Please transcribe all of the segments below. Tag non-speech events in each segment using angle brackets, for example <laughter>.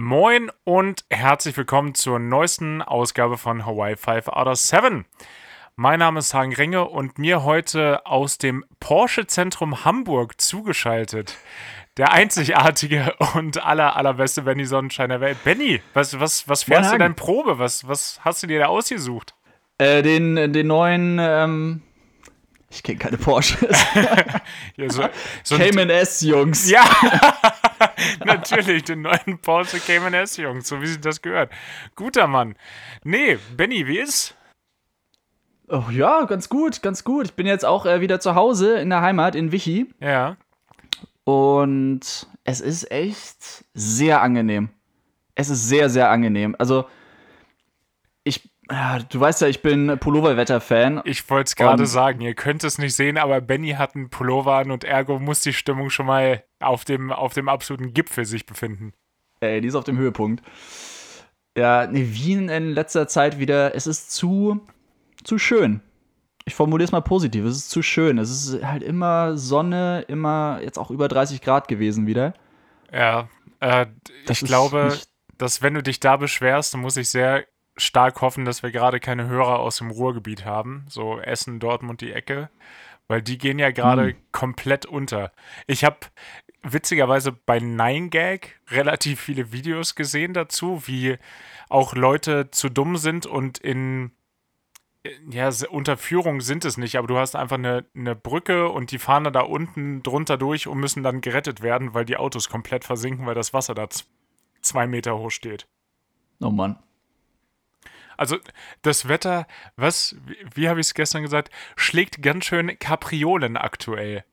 Moin und herzlich willkommen zur neuesten Ausgabe von Hawaii 5 out of 7. Mein Name ist Hagen Ringe und mir heute aus dem Porsche Zentrum Hamburg zugeschaltet der einzigartige und aller, allerbeste Benny Sonnenschein der Welt. Benny, was, was, was fährst du denn Probe? Was, was hast du dir da ausgesucht? Äh, den, den neuen, ähm, ich kenne keine Porsches. <laughs> ja, so, so Cayman S, Jungs. Ja, <laughs> <laughs> natürlich, den neuen Porsche Cayman S, Jungs, so wie sich das gehört. Guter Mann. Nee, Benny, wie ist? Oh, ja, ganz gut, ganz gut. Ich bin jetzt auch äh, wieder zu Hause in der Heimat in Vichy. Ja. Und es ist echt sehr angenehm. Es ist sehr, sehr angenehm. Also, ich, ja, du weißt ja, ich bin Pulloverwetter-Fan. Ich wollte es gerade sagen, ihr könnt es nicht sehen, aber Benny hat einen Pullover an und ergo muss die Stimmung schon mal auf dem, auf dem absoluten Gipfel sich befinden. Ey, die ist auf dem Höhepunkt. Ja, nee, Wien in letzter Zeit wieder, es ist zu, zu schön ich formuliere es mal positiv, es ist zu schön. Es ist halt immer Sonne, immer jetzt auch über 30 Grad gewesen wieder. Ja, äh, ich glaube, dass wenn du dich da beschwerst, dann muss ich sehr stark hoffen, dass wir gerade keine Hörer aus dem Ruhrgebiet haben. So Essen, Dortmund, die Ecke. Weil die gehen ja gerade hm. komplett unter. Ich habe witzigerweise bei 9gag relativ viele Videos gesehen dazu, wie auch Leute zu dumm sind und in ja, Unterführung sind es nicht, aber du hast einfach eine, eine Brücke und die fahren da unten drunter durch und müssen dann gerettet werden, weil die Autos komplett versinken, weil das Wasser da zwei Meter hoch steht. Oh Mann. Also das Wetter, was, wie, wie habe ich es gestern gesagt, schlägt ganz schön Kapriolen aktuell.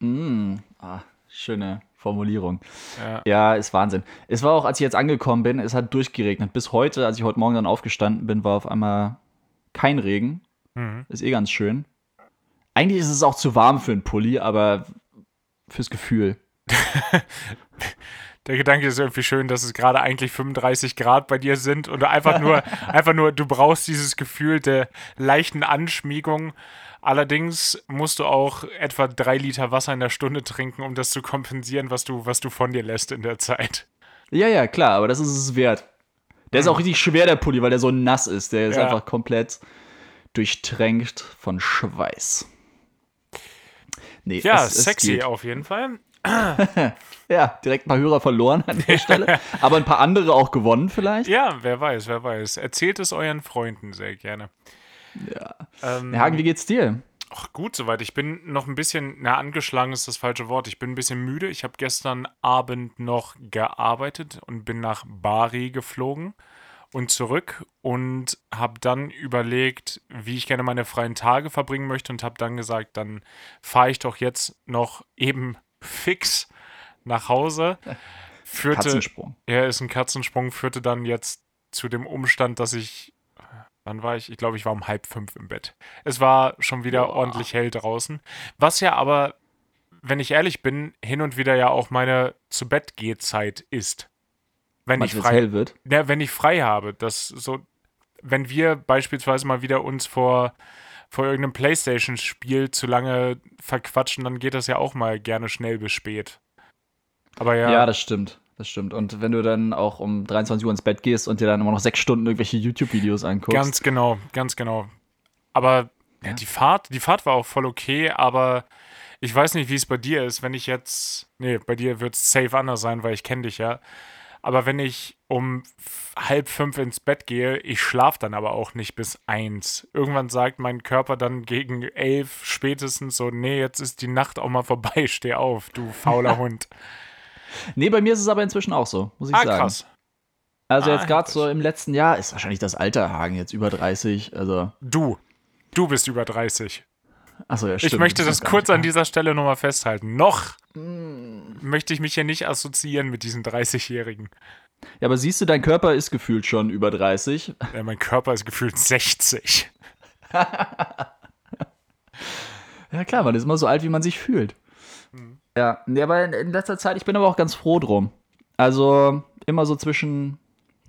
Mm, ah, schöne Formulierung. Ja. ja, ist Wahnsinn. Es war auch, als ich jetzt angekommen bin, es hat durchgeregnet. Bis heute, als ich heute Morgen dann aufgestanden bin, war auf einmal kein Regen. Mhm. Ist eh ganz schön. Eigentlich ist es auch zu warm für einen Pulli, aber fürs Gefühl. <laughs> Der Gedanke ist irgendwie schön, dass es gerade eigentlich 35 Grad bei dir sind und einfach nur, <laughs> einfach nur, du brauchst dieses Gefühl der leichten Anschmiegung. Allerdings musst du auch etwa drei Liter Wasser in der Stunde trinken, um das zu kompensieren, was du, was du von dir lässt in der Zeit. Ja, ja, klar, aber das ist es wert. Der ist auch richtig schwer, der Pulli, weil der so nass ist. Der ist ja. einfach komplett durchtränkt von Schweiß. Nee, ja, es, es sexy geht. auf jeden Fall. <laughs> ja, direkt ein paar Hörer verloren an der Stelle. <laughs> Aber ein paar andere auch gewonnen vielleicht. Ja, wer weiß, wer weiß. Erzählt es euren Freunden sehr gerne. Ja. Ähm, Hagen, wie geht's dir? Ach, gut soweit. Ich bin noch ein bisschen, na, angeschlagen ist das falsche Wort. Ich bin ein bisschen müde. Ich habe gestern Abend noch gearbeitet und bin nach Bari geflogen und zurück und habe dann überlegt, wie ich gerne meine freien Tage verbringen möchte und habe dann gesagt, dann fahre ich doch jetzt noch eben <laughs> fix nach Hause. Führte, Katzensprung. Ja, ist ein Katzensprung, führte dann jetzt zu dem Umstand, dass ich Wann war ich? Ich glaube, ich war um halb fünf im Bett. Es war schon wieder Boah. ordentlich hell draußen. Was ja aber, wenn ich ehrlich bin, hin und wieder ja auch meine zu Bett Zeit ist. Wenn Meinst ich frei hell wird. Ja, wenn ich frei habe, das so wenn wir beispielsweise mal wieder uns vor vor irgendeinem Playstation Spiel zu lange verquatschen, dann geht das ja auch mal gerne schnell bis spät. Aber ja. Ja, das stimmt das stimmt. Und wenn du dann auch um 23 Uhr ins Bett gehst und dir dann immer noch sechs Stunden irgendwelche YouTube-Videos anguckst. Ganz genau, ganz genau. Aber ja. Die Fahrt, die Fahrt war auch voll okay, aber ich weiß nicht, wie es bei dir ist, wenn ich jetzt. Nee, bei dir wird es safe anders sein, weil ich kenne dich ja. Aber wenn ich um halb fünf ins Bett gehe, ich schlafe dann aber auch nicht bis eins. Irgendwann sagt mein Körper dann gegen elf spätestens so, nee, jetzt ist die Nacht auch mal vorbei, steh auf, du fauler <laughs> Hund. Nee, bei mir ist es aber inzwischen auch so, muss ich ah, sagen. krass. Also ah, jetzt gerade so im letzten Jahr ist wahrscheinlich das Alter Hagen jetzt über 30, also Du, du bist über 30. Achso, ja, stimmt. Ich möchte das, das kurz an dieser Stelle nochmal festhalten. Noch mm. möchte ich mich hier nicht assoziieren mit diesen 30-Jährigen. Ja, aber siehst du, dein Körper ist gefühlt schon über 30. Ja, mein Körper ist gefühlt 60. <laughs> ja, klar, man ist immer so alt, wie man sich fühlt. Ja, aber in, letzter Zeit, ich bin aber auch ganz froh drum. Also immer so zwischen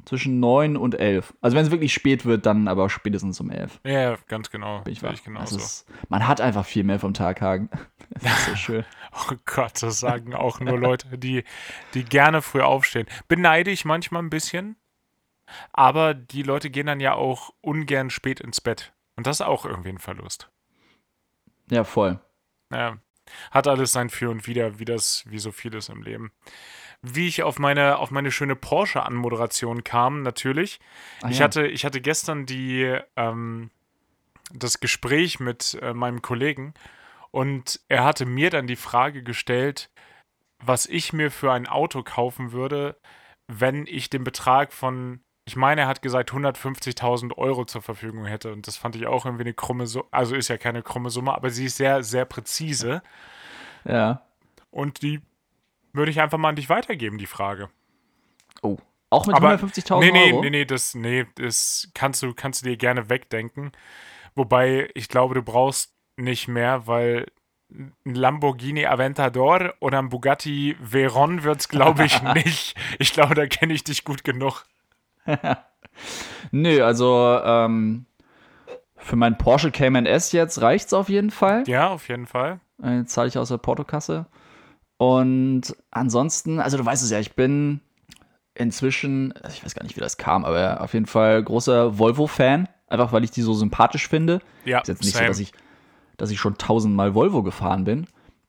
zwischen 9 und 11. Also wenn es wirklich spät wird, dann aber spätestens um 11. Ja, ganz genau. Bin ich wahr. Genau also ist, man hat einfach viel mehr vom Tag, Hagen. <laughs> Das ist so <laughs> schön. oh Gott, das sagen auch nur Leute, die, die gerne früh aufstehen. Beneide ich manchmal ein bisschen, aber die Leute gehen dann ja auch ungern spät ins Bett. Und das ist auch irgendwie ein Verlust. Ja, voll. Ja. Hat alles sein Für und Wider, wie das, wie so vieles im Leben wie ich auf meine, auf meine schöne Porsche-Anmoderation kam, natürlich. Ah, ich, ja. hatte, ich hatte gestern die, ähm, das Gespräch mit äh, meinem Kollegen und er hatte mir dann die Frage gestellt, was ich mir für ein Auto kaufen würde, wenn ich den Betrag von, ich meine, er hat gesagt, 150.000 Euro zur Verfügung hätte. Und das fand ich auch irgendwie eine krumme Summe. Also ist ja keine krumme Summe, aber sie ist sehr, sehr präzise. Ja. Und die würde ich einfach mal an dich weitergeben, die Frage. Oh. Auch mit 150.000 nee, nee, Euro? Nee, nee, das, nee, das kannst du, kannst du dir gerne wegdenken. Wobei, ich glaube, du brauchst nicht mehr, weil ein Lamborghini Aventador oder ein Bugatti Veyron wird es, glaube ich, <laughs> nicht. Ich glaube, da kenne ich dich gut genug. <laughs> Nö, also ähm, für meinen Porsche Cayman S jetzt reicht es auf jeden Fall. Ja, auf jeden Fall. Jetzt zahle ich aus der Portokasse. Und ansonsten, also du weißt es ja, ich bin inzwischen, ich weiß gar nicht, wie das kam, aber auf jeden Fall großer Volvo-Fan, einfach weil ich die so sympathisch finde. Ja, ist jetzt nicht same. so, dass ich, dass ich schon tausendmal Volvo gefahren bin.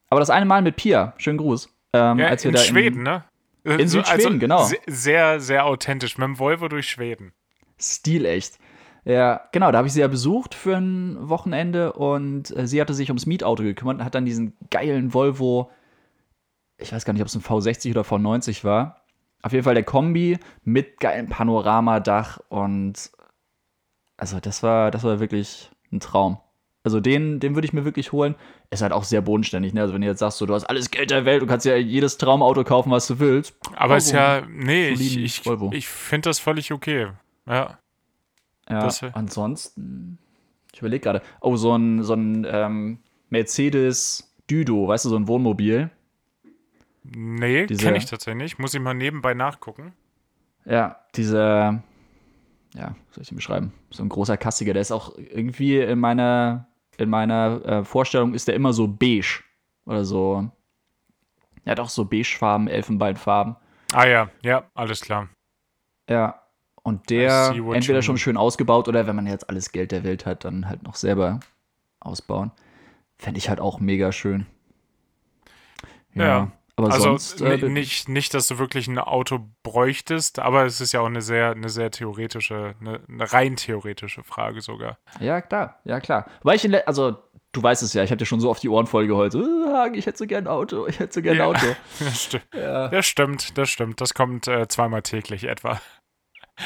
Aber das eine Mal mit Pia, schönen Gruß. Ähm, ja, als wir in da Schweden, in, ne? In Südschweden, also genau. Sehr, sehr authentisch, mit dem Volvo durch Schweden. Stilecht. Ja, genau, da habe ich sie ja besucht für ein Wochenende und äh, sie hatte sich ums Mietauto gekümmert und hat dann diesen geilen Volvo ich weiß gar nicht, ob es ein V60 oder V90 war. Auf jeden Fall der Kombi mit geilem Panoramadach und also das war, das war wirklich ein Traum. Also den, den würde ich mir wirklich holen. Ist halt auch sehr bodenständig, ne? Also wenn du jetzt sagst, so, du hast alles Geld der Welt, du kannst ja jedes Traumauto kaufen, was du willst. Aber Volvo, ist ja, nee, ich, ich, ich finde das völlig okay. Ja. Ja, das, ansonsten, ich überlege gerade, oh, so ein, so ein ähm, Mercedes Düdo, weißt du, so ein Wohnmobil. Nee, kenne ich tatsächlich nicht. Muss ich mal nebenbei nachgucken. Ja, dieser, ja, soll ich den beschreiben? So ein großer Kassiger, der ist auch irgendwie in meiner, in meiner äh, Vorstellung ist der immer so beige oder so. Ja, doch so beigefarben, Elfenbeinfarben. Ah ja, ja, alles klar. Ja, und der entweder schon schön ausgebaut oder wenn man jetzt alles Geld der Welt hat, dann halt noch selber ausbauen. Fände ich halt auch mega schön. Ja. ja. Aber also sonst, äh, nicht, nicht, dass du wirklich ein Auto bräuchtest, aber es ist ja auch eine sehr, eine sehr theoretische, eine, eine rein theoretische Frage sogar. Ja, klar, ja, klar. Weil ich, also, du weißt es ja, ich habe dir schon so oft die Ohren voll geheult. Uh, ich hätte so gern ein Auto, ich hätte so gern ein Auto. Ja, <laughs> das, sti ja. das stimmt, das stimmt. Das kommt äh, zweimal täglich etwa.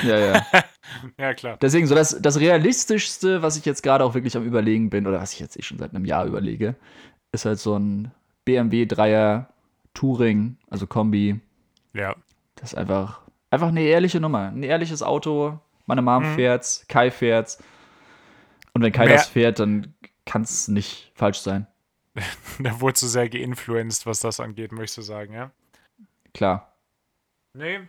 Ja, ja. <laughs> ja, klar. Deswegen, so das, das Realistischste, was ich jetzt gerade auch wirklich am Überlegen bin, oder was ich jetzt eh schon seit einem Jahr überlege, ist halt so ein BMW 3er Touring, also Kombi. Ja. Das ist einfach, einfach eine ehrliche Nummer. Ein ehrliches Auto. Meine Mom mhm. fährt's, Kai fährt's. Und wenn Kai Mehr das fährt, dann kann es nicht falsch sein. <laughs> da wurde zu sehr geinfluenced, was das angeht, möchtest du sagen, ja? Klar. Nee.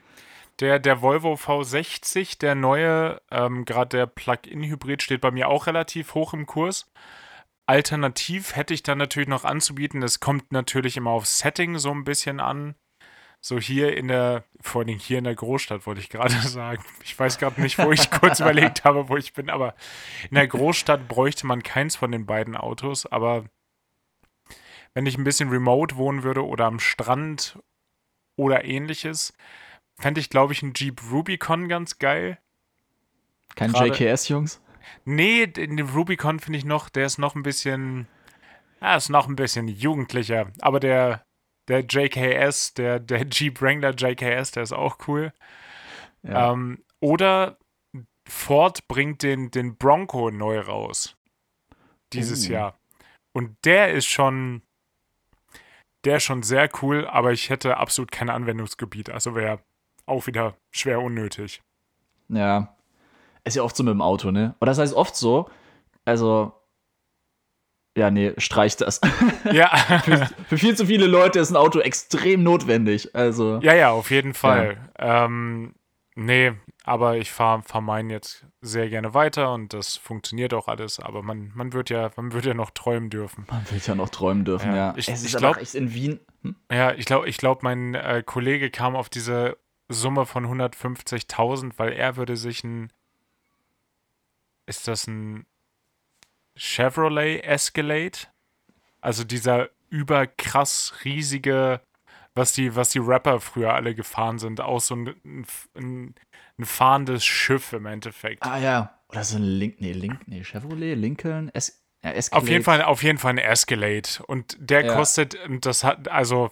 Der, der Volvo V60, der neue, ähm, gerade der Plug-in-Hybrid, steht bei mir auch relativ hoch im Kurs. Alternativ hätte ich dann natürlich noch anzubieten, es kommt natürlich immer auf Setting so ein bisschen an. So hier in der, vor allem hier in der Großstadt, wollte ich gerade <laughs> sagen. Ich weiß gerade nicht, wo ich kurz <laughs> überlegt habe, wo ich bin, aber in der Großstadt bräuchte man keins von den beiden Autos, aber wenn ich ein bisschen remote wohnen würde oder am Strand oder ähnliches, fände ich, glaube ich, einen Jeep Rubicon ganz geil. Kein JKS, Jungs? Nee, den Rubicon finde ich noch, der ist noch ein bisschen, ja, ist noch ein bisschen jugendlicher. Aber der, der JKS, der, der <laughs> Jeep Wrangler JKS, der ist auch cool. Ja. Ähm, oder Ford bringt den, den Bronco neu raus. Dieses uh. Jahr. Und der ist schon, der ist schon sehr cool, aber ich hätte absolut kein Anwendungsgebiet. Also wäre auch wieder schwer unnötig. Ja, ist ja oft so mit dem Auto, ne? Und das heißt oft so, also, ja, nee, streich das. <laughs> Ja. für, für, viel zu viele Leute ist ein Auto extrem notwendig. Also. Ja, ja, auf jeden Fall. Ja. Ähm, nee, aber ich fahre fahr meinen jetzt sehr gerne weiter und das funktioniert auch alles. Aber man, man, wird, ja, man wird ja noch träumen dürfen. Man wird ja noch träumen dürfen, ja. ja. Ich, es ich glaube, in Wien. Hm? Ja, ich glaube, ich glaub, mein äh, Kollege kam auf diese Summe von 150.000, weil er würde sich ein. Ist das ein Chevrolet Escalade? Also dieser überkrass riesige was die, was die Rapper früher alle gefahren sind. Auch so ein, ein, ein fahrendes Schiff im Endeffekt. Ah ja. Oder so ein Link, nee, Link, nee, Chevrolet, Lincoln, es, ja, Auf jeden Fall, auf jeden Fall ein Escalade. Und der ja. kostet, das hat, also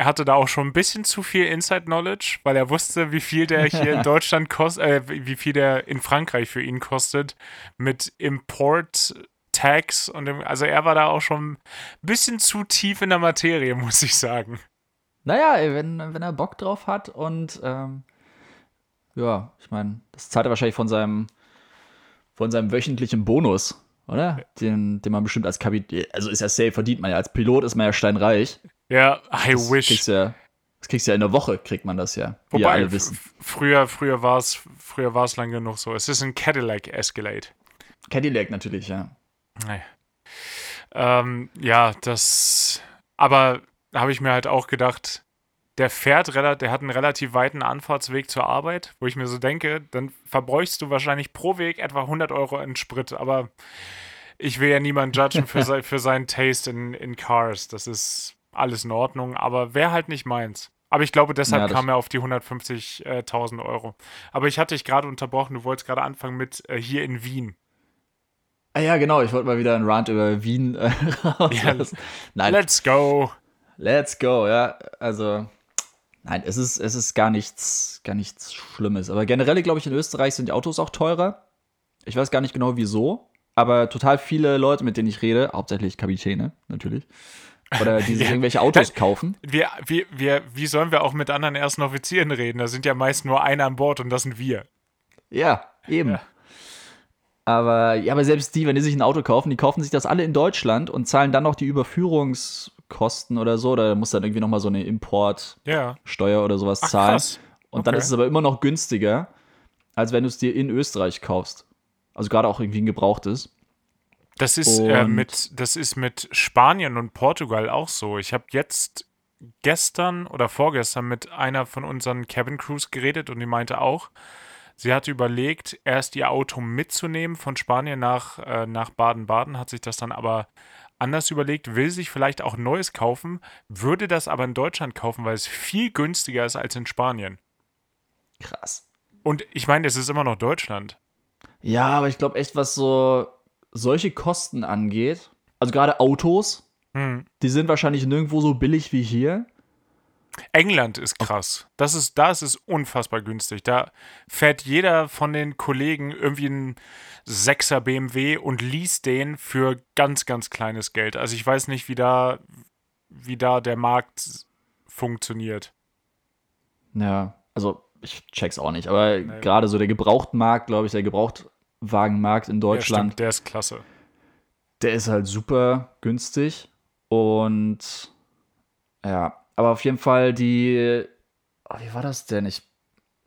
er hatte da auch schon ein bisschen zu viel Inside Knowledge, weil er wusste, wie viel der hier in <laughs> Deutschland kostet, äh, wie viel der in Frankreich für ihn kostet mit Import Tax und dem, also er war da auch schon ein bisschen zu tief in der Materie, <laughs> muss ich sagen. Naja, wenn, wenn er Bock drauf hat und ähm, ja, ich meine, das zahlt er wahrscheinlich von seinem, von seinem wöchentlichen Bonus, oder? Den, den man bestimmt als Kapitän, also ist ja safe, verdient man ja. Als Pilot ist man ja steinreich. Ja, I das wish. Kriegst ja, das kriegst du ja in der Woche, kriegt man das ja. Wobei, alle wissen. Früher, früher war es früher war's lang genug so. Es ist ein Cadillac Escalade. Cadillac natürlich, ja. Nee. Ähm, ja, das. Aber habe ich mir halt auch gedacht, der fährt, der hat einen relativ weiten Anfahrtsweg zur Arbeit, wo ich mir so denke, dann verbräuchst du wahrscheinlich pro Weg etwa 100 Euro in Sprit. Aber ich will ja niemanden judgen für, <laughs> se für seinen Taste in, in Cars. Das ist alles in Ordnung, aber wäre halt nicht meins. Aber ich glaube, deshalb ja, kam er auf die 150.000 Euro. Aber ich hatte dich gerade unterbrochen, du wolltest gerade anfangen mit äh, hier in Wien. Ah ja, genau, ich wollte mal wieder einen Rant über Wien äh, raus. <laughs> Ja, Nein. Let's go. Let's go, ja. Also, nein, es ist, es ist gar nichts, gar nichts Schlimmes. Aber generell, glaube ich, in Österreich sind die Autos auch teurer. Ich weiß gar nicht genau wieso, aber total viele Leute, mit denen ich rede, hauptsächlich Kapitäne, natürlich. Oder die sich ja. irgendwelche Autos <laughs> kaufen. Wir, wir, wir, wie sollen wir auch mit anderen ersten Offizieren reden? Da sind ja meist nur einer an Bord und das sind wir. Ja, eben. Ja. Aber, ja, aber selbst die, wenn die sich ein Auto kaufen, die kaufen sich das alle in Deutschland und zahlen dann noch die Überführungs- Kosten oder so. Da muss dann irgendwie nochmal so eine Importsteuer ja. oder sowas Ach, zahlen. Krass. Und okay. dann ist es aber immer noch günstiger, als wenn du es dir in Österreich kaufst. Also gerade auch irgendwie ein gebrauchtes. Das ist, äh, mit, das ist mit Spanien und Portugal auch so. Ich habe jetzt gestern oder vorgestern mit einer von unseren Cabin Crews geredet und die meinte auch, sie hatte überlegt, erst ihr Auto mitzunehmen von Spanien nach, äh, nach Baden-Baden, hat sich das dann aber anders überlegt, will sich vielleicht auch Neues kaufen, würde das aber in Deutschland kaufen, weil es viel günstiger ist als in Spanien. Krass. Und ich meine, es ist immer noch Deutschland. Ja, aber ich glaube echt, was so solche Kosten angeht, also gerade Autos, hm. die sind wahrscheinlich nirgendwo so billig wie hier. England ist krass. Das ist, da ist es unfassbar günstig. Da fährt jeder von den Kollegen irgendwie ein 6er BMW und liest den für ganz, ganz kleines Geld. Also ich weiß nicht, wie da, wie da der Markt funktioniert. Ja, also ich check's auch nicht, aber nee. gerade so der Gebrauchtmarkt, glaube ich, der Gebrauchtwagenmarkt in Deutschland. Ja, stimmt, der ist klasse. Der ist halt super günstig und ja, aber auf jeden Fall die, oh, wie war das denn? Ich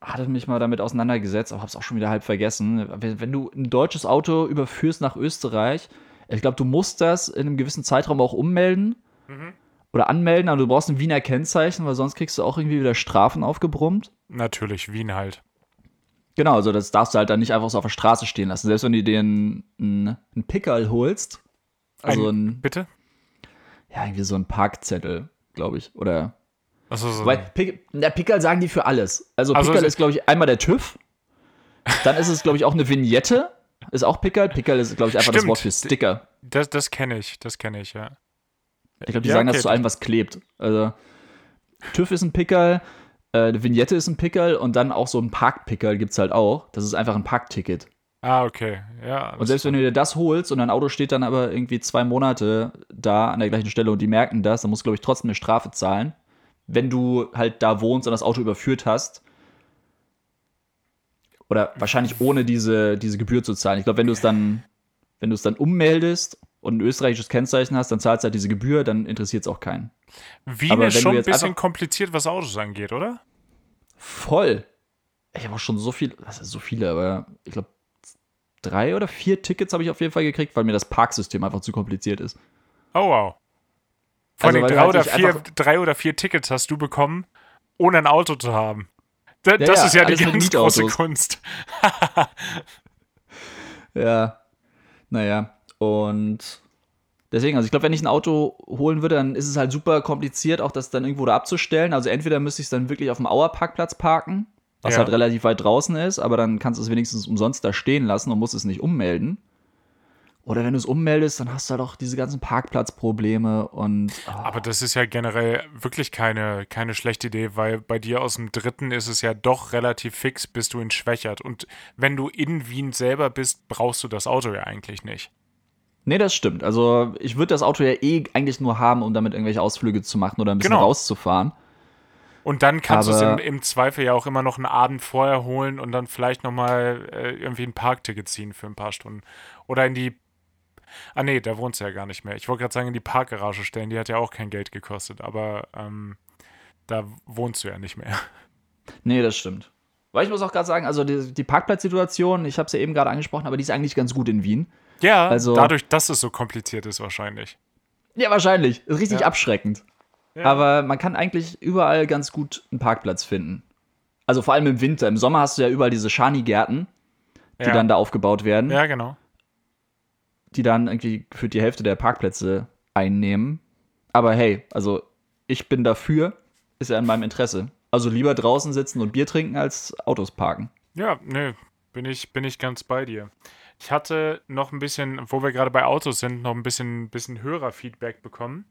hatte mich mal damit auseinandergesetzt, aber hab's auch schon wieder halb vergessen. Wenn, wenn du ein deutsches Auto überführst nach Österreich, ich glaube, du musst das in einem gewissen Zeitraum auch ummelden mhm. oder anmelden, aber du brauchst ein Wiener Kennzeichen, weil sonst kriegst du auch irgendwie wieder Strafen aufgebrummt. Natürlich, Wien halt. Genau, also das darfst du halt dann nicht einfach so auf der Straße stehen lassen. Selbst wenn du dir einen, einen, Pickerl holst. Also ein, ein, bitte? Ja, irgendwie so ein Parkzettel, glaube ich. Oder Achso, so. Weil Pick, der Pickerl sagen die für alles. Also, also Pickerl ist, glaube ich, einmal der TÜV. Dann ist es, glaube ich, auch eine Vignette. Ist auch Pickerl. Pickerl ist, glaube ich, einfach Stimmt. das Wort für Sticker. Das, das kenne ich, das kenne ich, ja. Ich glaube, die ja, sagen okay. das zu allem, was klebt. Also, TÜV ist ein Pickerl, äh, eine Vignette ist ein Pickerl und dann auch so ein Parkpickerl gibt es halt auch. Das ist einfach ein Parkticket. Ah, okay. Ja. Und selbst wenn du dir das holst und dein Auto steht dann aber irgendwie zwei Monate da an der gleichen Stelle und die merken das, dann musst du, glaube ich, trotzdem eine Strafe zahlen wenn du halt da wohnst und das Auto überführt hast. Oder wahrscheinlich ohne diese, diese Gebühr zu zahlen. Ich glaube, wenn du es dann, wenn du es dann ummeldest und ein österreichisches Kennzeichen hast, dann zahlst du halt diese Gebühr, dann interessiert es auch keinen. Wien Aber ist schon ein bisschen kompliziert, was Autos angeht, oder? Voll. ich habe auch schon so viel, das ist so viele, aber ich glaube, drei oder vier Tickets habe ich auf jeden Fall gekriegt, weil mir das Parksystem einfach zu kompliziert ist. Oh wow. Vor also, allem drei, oder vier, drei oder vier Tickets hast du bekommen, ohne ein Auto zu haben. D ja, das ja, ist ja die ganz große Kunst. <laughs> ja. Naja. Und deswegen, also ich glaube, wenn ich ein Auto holen würde, dann ist es halt super kompliziert, auch das dann irgendwo da abzustellen. Also entweder müsste ich es dann wirklich auf dem Auerparkplatz parken, was ja. halt relativ weit draußen ist, aber dann kannst du es wenigstens umsonst da stehen lassen und musst es nicht ummelden. Oder wenn du es ummeldest, dann hast du halt auch diese ganzen Parkplatzprobleme und. Oh. Aber das ist ja generell wirklich keine, keine schlechte Idee, weil bei dir aus dem dritten ist es ja doch relativ fix, bis du ihn schwächert. Und wenn du in Wien selber bist, brauchst du das Auto ja eigentlich nicht. Nee, das stimmt. Also ich würde das Auto ja eh eigentlich nur haben, um damit irgendwelche Ausflüge zu machen oder ein bisschen genau. rauszufahren. Und dann kannst du es im, im, Zweifel ja auch immer noch einen Abend vorher holen und dann vielleicht nochmal äh, irgendwie ein Parkticket ziehen für ein paar Stunden. Oder in die Ah nee, da wohnt sie ja gar nicht mehr. Ich wollte gerade sagen, in die Parkgarage stellen, die hat ja auch kein Geld gekostet, aber ähm, da wohnst du ja nicht mehr. <laughs> Nee, das stimmt. Weil ich muss auch gerade sagen, also die, die Parkplatzsituation, ich habe es ja eben gerade angesprochen, aber die ist eigentlich ganz gut in Wien. Ja, also, dadurch, dass es so kompliziert ist wahrscheinlich. Ja, wahrscheinlich. Ist richtig ja. abschreckend. Ja. Aber man kann eigentlich überall ganz gut einen Parkplatz finden. Also vor allem im Winter. Im Sommer hast du ja überall diese Schani-Gärten, die ja. dann da aufgebaut werden. Ja, genau die dann irgendwie für die Hälfte der Parkplätze einnehmen. Aber hey, also ich bin dafür, ist ja in meinem Interesse. Also lieber draußen sitzen und Bier trinken als Autos parken. Ja, nö, bin ich, bin ich ganz bei dir. Ich hatte noch ein bisschen, wo wir gerade bei Autos sind, noch ein bisschen, bisschen Hörerfeedback bekommen,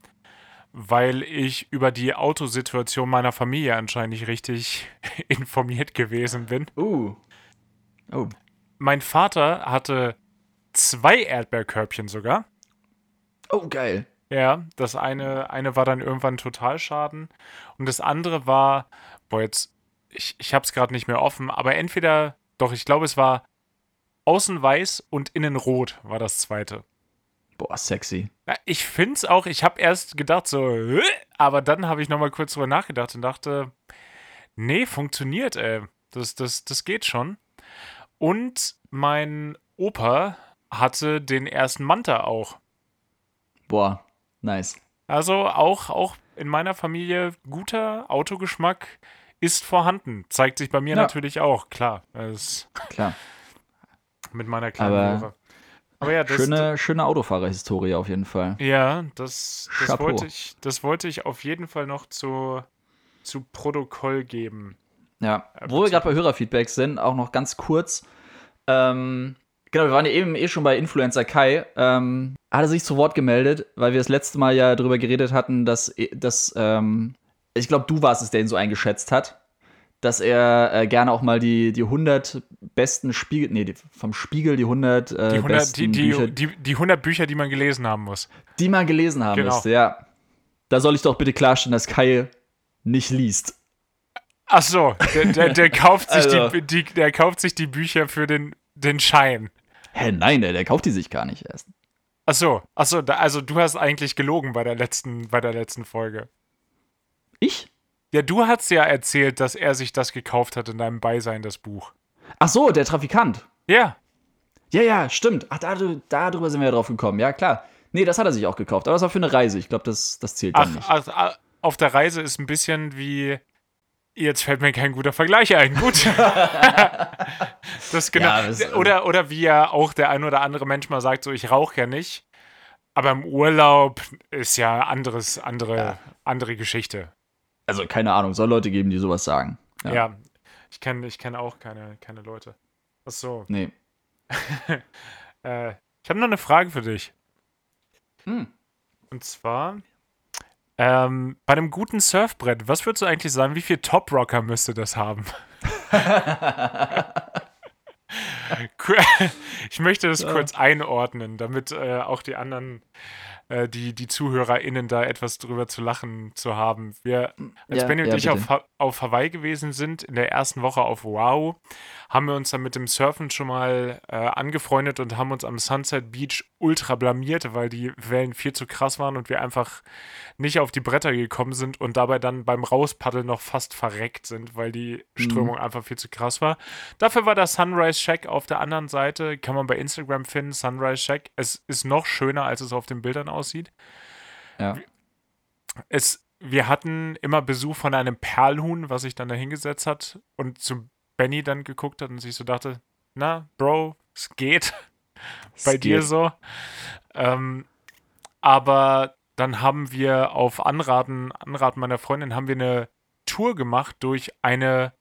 weil ich über die Autosituation meiner Familie anscheinend nicht richtig <laughs> informiert gewesen bin. Uh. Oh. Mein Vater hatte zwei Erdbeerkörbchen sogar. Oh, geil. Ja, das eine, eine war dann irgendwann Totalschaden und das andere war, boah, jetzt, ich, ich hab's gerade nicht mehr offen, aber entweder, doch, ich glaube, es war außen weiß und innen rot war das zweite. Boah, sexy. Ja, ich find's auch, ich hab erst gedacht so, aber dann habe ich nochmal kurz drüber nachgedacht und dachte, nee, funktioniert, ey. Das, das, das geht schon. Und mein Opa hatte den ersten Manta auch. Boah, nice. Also auch, auch in meiner Familie guter Autogeschmack ist vorhanden. Zeigt sich bei mir ja. natürlich auch, klar. klar. Mit meiner kleinen Aber, Aber ja, das, schöne, schöne Autofahrerhistorie auf jeden Fall. Ja, das, das, wollte ich, das wollte ich auf jeden Fall noch zu, zu Protokoll geben. Ja, äh, wo wir gerade bei Hörerfeedback sind, auch noch ganz kurz. Ähm, Genau, wir waren ja eben eh schon bei Influencer Kai. Ähm, hat er sich zu Wort gemeldet, weil wir das letzte Mal ja darüber geredet hatten, dass, dass ähm, ich glaube, du warst es, der ihn so eingeschätzt hat, dass er äh, gerne auch mal die, die 100 besten Spiegel, nee, die, vom Spiegel die 100, äh, die 100 besten die, die, Bücher. Die, die 100 Bücher, die man gelesen haben muss. Die man gelesen haben genau. müsste, ja. Da soll ich doch bitte klarstellen, dass Kai nicht liest. Ach so, der, der, der <laughs> kauft sich also. die, die, der kauft sich die Bücher für den, den Schein. Hä, nein, der, der kauft die sich gar nicht erst. Ach so, ach so, da, also du hast eigentlich gelogen bei der letzten, bei der letzten Folge. Ich? Ja, du hast ja erzählt, dass er sich das gekauft hat in deinem Beisein, das Buch. Ach so, der Trafikant. Ja. Ja, ja, stimmt. Ach, da, darüber sind wir ja drauf gekommen. Ja, klar. Nee, das hat er sich auch gekauft. Aber das war für eine Reise. Ich glaube, das, das zählt ach, dann nicht. Ach, auf der Reise ist ein bisschen wie Jetzt fällt mir kein guter Vergleich ein. Gut. <laughs> das genau. Ja, das, äh, oder, oder wie ja auch der ein oder andere Mensch mal sagt, so ich rauche ja nicht. Aber im Urlaub ist ja anderes, andere, ja. andere Geschichte. Also keine Ahnung, soll Leute geben, die sowas sagen. Ja, ja ich kenne ich kenn auch keine, keine Leute. Ach so. Nee. <laughs> äh, ich habe noch eine Frage für dich. Hm. Und zwar, ähm, bei einem guten Surfbrett, was würdest du eigentlich sagen, wie viel Top-Rocker müsste das haben? <laughs> <laughs> ich möchte das kurz einordnen, damit äh, auch die anderen äh, die, die ZuhörerInnen da etwas drüber zu lachen zu haben. Wir, als ja, Benny und ja, ich auf, auf Hawaii gewesen sind, in der ersten Woche auf Wow, haben wir uns dann mit dem Surfen schon mal äh, angefreundet und haben uns am Sunset Beach ultra blamiert, weil die Wellen viel zu krass waren und wir einfach nicht auf die Bretter gekommen sind und dabei dann beim Rauspaddeln noch fast verreckt sind, weil die mhm. Strömung mhm. einfach viel zu krass war. Dafür war der Sunrise Shack auf der anderen Seite, kann man bei Instagram finden, Sunrise Shack. Es ist noch schöner, als es auf den Bildern aussieht aussieht. Ja. Es, wir hatten immer Besuch von einem Perlhuhn, was sich dann da hingesetzt hat und zu Benny dann geguckt hat und sich so dachte, na, Bro, es geht. Bei geht. dir so. Ähm, aber dann haben wir auf Anraten, Anraten meiner Freundin, haben wir eine Tour gemacht durch eine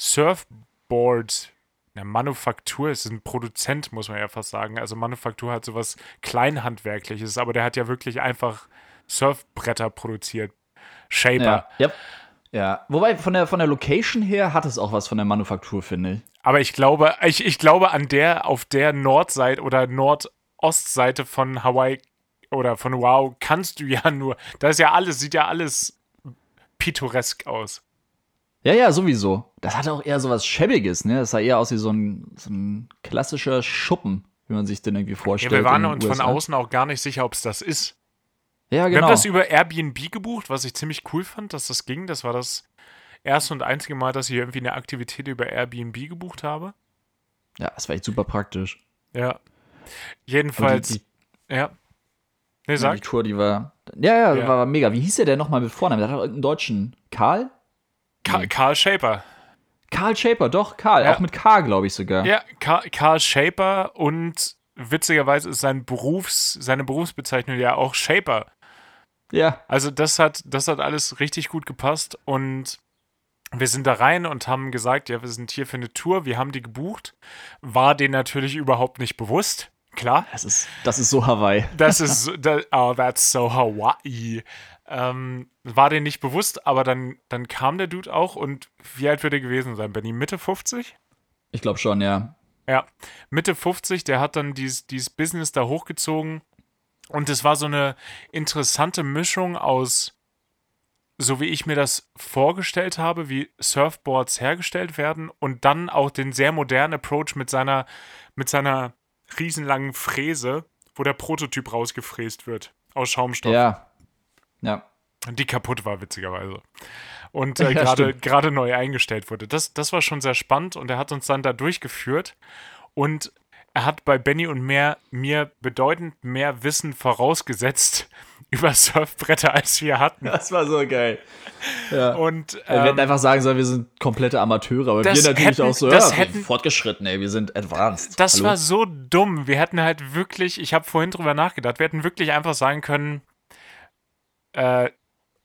Surfboard eine Manufaktur, es ist ein Produzent, muss man ja fast sagen. Also Manufaktur hat sowas Kleinhandwerkliches, aber der hat ja wirklich einfach Surfbretter produziert. Shaper. Ja, yep. ja. Wobei von der, von der Location her hat es auch was von der Manufaktur, finde ich. Aber ich glaube, ich, ich glaube, an der, auf der Nordseite oder Nordostseite von Hawaii oder von Wow kannst du ja nur. Da ist ja alles, sieht ja alles pittoresk aus. Ja, ja, sowieso. Das hatte auch eher so was Schäbiges, ne? Das sah eher aus wie so ein, so ein klassischer Schuppen, wie man sich den irgendwie vorstellt. Ja, wir waren uns von außen auch gar nicht sicher, ob es das ist. Ja, genau. Wir haben genau. das über Airbnb gebucht, was ich ziemlich cool fand, dass das ging. Das war das erste und einzige Mal, dass ich irgendwie eine Aktivität über Airbnb gebucht habe. Ja, das war echt super praktisch. Ja. Jedenfalls, die, die, ja. Nee, sag. Die Tour, die war, ja, ja, ja. war mega. Wie hieß der denn nochmal mit Vornamen? Der hat auch irgendeinen deutschen. Karl? Ka Karl Shaper. Karl Shaper, doch, Karl. Ja. Auch mit K, glaube ich sogar. Ja, Ka Karl Shaper und witzigerweise ist sein Berufs, seine Berufsbezeichnung ja auch Shaper. Ja. Also das hat, das hat alles richtig gut gepasst und wir sind da rein und haben gesagt, ja, wir sind hier für eine Tour, wir haben die gebucht. War denen natürlich überhaupt nicht bewusst. Klar. Das ist, das ist so Hawaii. Das ist, that, oh, that's so Hawaii. Ähm, war denen nicht bewusst, aber dann, dann kam der Dude auch und wie alt wird er gewesen sein, Benny? Mitte 50? Ich glaube schon, ja. Ja, Mitte 50, der hat dann dieses, dieses Business da hochgezogen und es war so eine interessante Mischung aus, so wie ich mir das vorgestellt habe, wie Surfboards hergestellt werden und dann auch den sehr modernen Approach mit seiner, mit seiner riesenlangen Fräse, wo der Prototyp rausgefräst wird aus Schaumstoff. Ja, ja. Die kaputt war, witzigerweise. Und äh, gerade gerade neu eingestellt wurde. Das, das war schon sehr spannend und er hat uns dann da durchgeführt. Und er hat bei Benny und mehr, mir bedeutend mehr Wissen vorausgesetzt über Surfbretter, als wir hatten. Das war so geil. Ja. Und, ähm, wir hätten ähm, einfach sagen sollen, wir sind komplette Amateure, aber wir natürlich hätten, auch so, das ja, hätten, fortgeschritten, ey, wir sind advanced. Das Hallo? war so dumm. Wir hätten halt wirklich, ich habe vorhin drüber nachgedacht, wir hätten wirklich einfach sagen können, äh,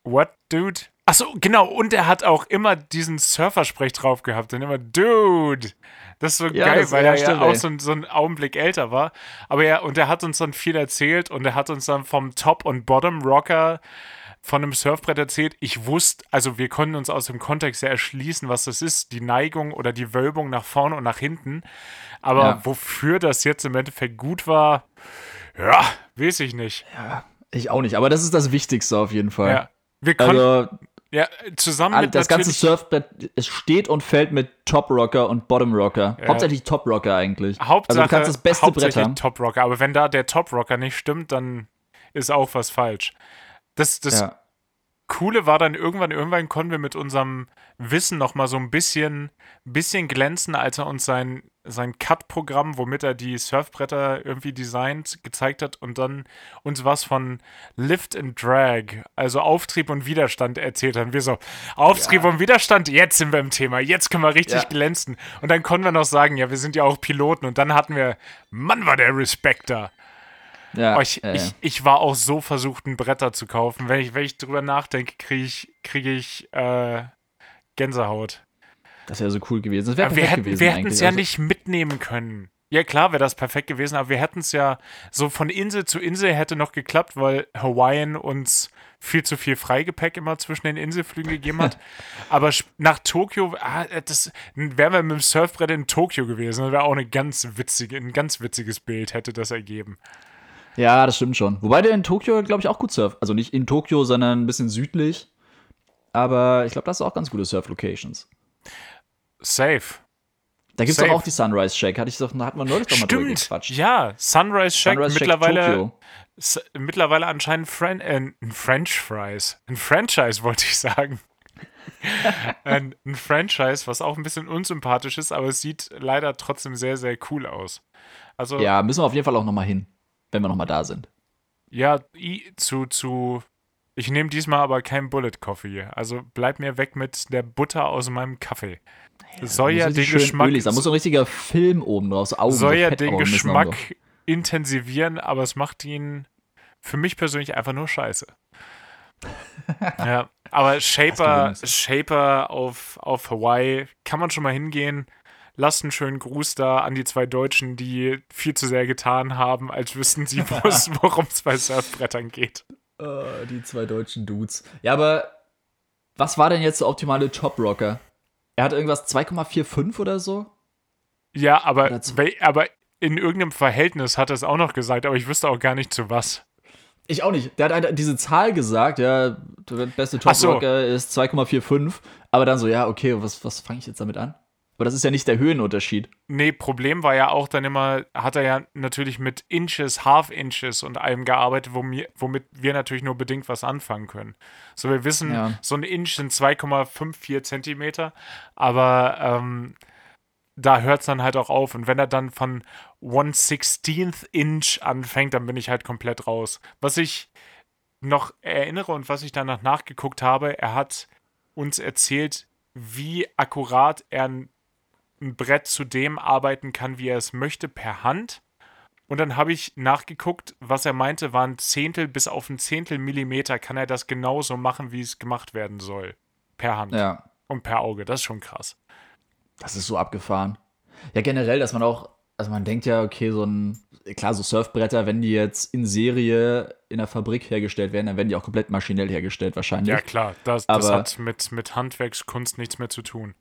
what, dude? Achso, genau, und er hat auch immer diesen Surfersprech drauf gehabt und immer, dude. Das ist so ja, geil, weil er ja auch so, so einen Augenblick älter war. Aber ja, und er hat uns dann viel erzählt und er hat uns dann vom Top- und Bottom-Rocker von einem Surfbrett erzählt. Ich wusste, also wir konnten uns aus dem Kontext ja erschließen, was das ist, die Neigung oder die Wölbung nach vorne und nach hinten. Aber ja. wofür das jetzt im Endeffekt gut war, ja, weiß ich nicht. Ja, ich auch nicht, aber das ist das Wichtigste auf jeden Fall. Ja. Wir können, also, ja, zusammen mit Das ganze Surfbrett, es steht und fällt mit Top Rocker und Bottom Rocker. Ja. Hauptsächlich Top Rocker eigentlich. Hauptsache, also du kannst das beste Brett haben. Top Rocker, aber wenn da der Top Rocker nicht stimmt, dann ist auch was falsch. Das, das ja. Coole war dann irgendwann, irgendwann konnten wir mit unserem Wissen noch mal so ein bisschen, bisschen glänzen, als er uns sein, sein Cut-Programm, womit er die Surfbretter irgendwie designt, gezeigt hat und dann uns was von Lift and Drag, also Auftrieb und Widerstand erzählt hat. Und wir so, Auftrieb ja. und Widerstand, jetzt sind wir im Thema, jetzt können wir richtig ja. glänzen. Und dann konnten wir noch sagen, ja, wir sind ja auch Piloten und dann hatten wir, Mann, war der Respekt da. Ja, oh, ich, äh. ich, ich, war auch so versucht, ein Bretter zu kaufen. Wenn ich, wenn ich drüber nachdenke, kriege ich, krieg ich äh, Gänsehaut. Das wäre so cool gewesen. Das wäre wir hätten, gewesen. Wir hätten es ja also. nicht mitnehmen können. Ja, klar wäre das perfekt gewesen, aber wir hätten es ja so von Insel zu Insel hätte noch geklappt, weil Hawaiian uns viel zu viel Freigepäck immer zwischen den Inselflügen gegeben hat. <laughs> aber nach Tokio, ah, das wären wir mit dem Surfbrett in Tokio gewesen. Das wäre auch eine ganz witzige, ein ganz witziges Bild, hätte das ergeben. Ja, das stimmt schon. Wobei der in Tokio, glaube ich, auch gut surft. Also nicht in Tokio, sondern ein bisschen südlich. Aber ich glaube, das ist auch ganz gute Surf-Locations. Safe. Da gibt es doch auch die Sunrise Shack. Hatte ich doch, hatten wir neulich doch mal drüber gequatscht. Ja, Sunrise Shack Sunrise mittlerweile, mittlerweile anscheinend Fran äh, ein French Fries. Ein Franchise <laughs> wollte ich sagen. <laughs> ein, ein, Franchise, was auch ein bisschen unsympathisch ist, aber es sieht leider trotzdem sehr, sehr cool aus. Also, ja, müssen wir auf jeden Fall auch nochmal hin, wenn wir nochmal da sind. Ja, zu, zu. Ich nehme diesmal aber kein Bullet Coffee. Also bleib mir weg mit der Butter aus meinem Kaffee. Ja, soll ja den Geschmack. Ölig. Da muss so ein richtiger Film oben drauf, so Augen, Soll ja den Geschmack intensivieren, aber es macht ihn für mich persönlich einfach nur scheiße. <laughs> ja, aber Shaper, Shaper auf, auf Hawaii kann man schon mal hingehen. Lasst einen schönen Gruß da an die zwei Deutschen, die viel zu sehr getan haben, als wüssten sie, <laughs> worum es bei Surfbrettern geht. Uh, die zwei deutschen Dudes. Ja, aber was war denn jetzt der optimale Top-Rocker? Er hat irgendwas 2,45 oder so? Ja, aber, aber in irgendeinem Verhältnis hat er es auch noch gesagt, aber ich wüsste auch gar nicht zu was. Ich auch nicht. Der hat diese Zahl gesagt, ja, der beste Top Rocker so. ist 2,45, aber dann so, ja, okay, was, was fange ich jetzt damit an? Aber das ist ja nicht der Höhenunterschied. Nee, Problem war ja auch dann immer, hat er ja natürlich mit Inches, Half Inches und allem gearbeitet, womit wir natürlich nur bedingt was anfangen können. So, wir wissen, ja. so ein Inch sind 2,54 Zentimeter, aber ähm, da hört es dann halt auch auf. Und wenn er dann von 116th Inch anfängt, dann bin ich halt komplett raus. Was ich noch erinnere und was ich danach nachgeguckt habe, er hat uns erzählt, wie akkurat er ein, Brett zu dem arbeiten kann, wie er es möchte, per Hand. Und dann habe ich nachgeguckt, was er meinte, waren Zehntel bis auf ein Zehntel Millimeter kann er das genauso machen, wie es gemacht werden soll. Per Hand. Ja. Und per Auge. Das ist schon krass. Das ist so abgefahren. Ja, generell, dass man auch, also man denkt ja, okay, so ein, klar, so Surfbretter, wenn die jetzt in Serie in der Fabrik hergestellt werden, dann werden die auch komplett maschinell hergestellt wahrscheinlich. Ja, klar, das, das hat mit, mit Handwerkskunst nichts mehr zu tun.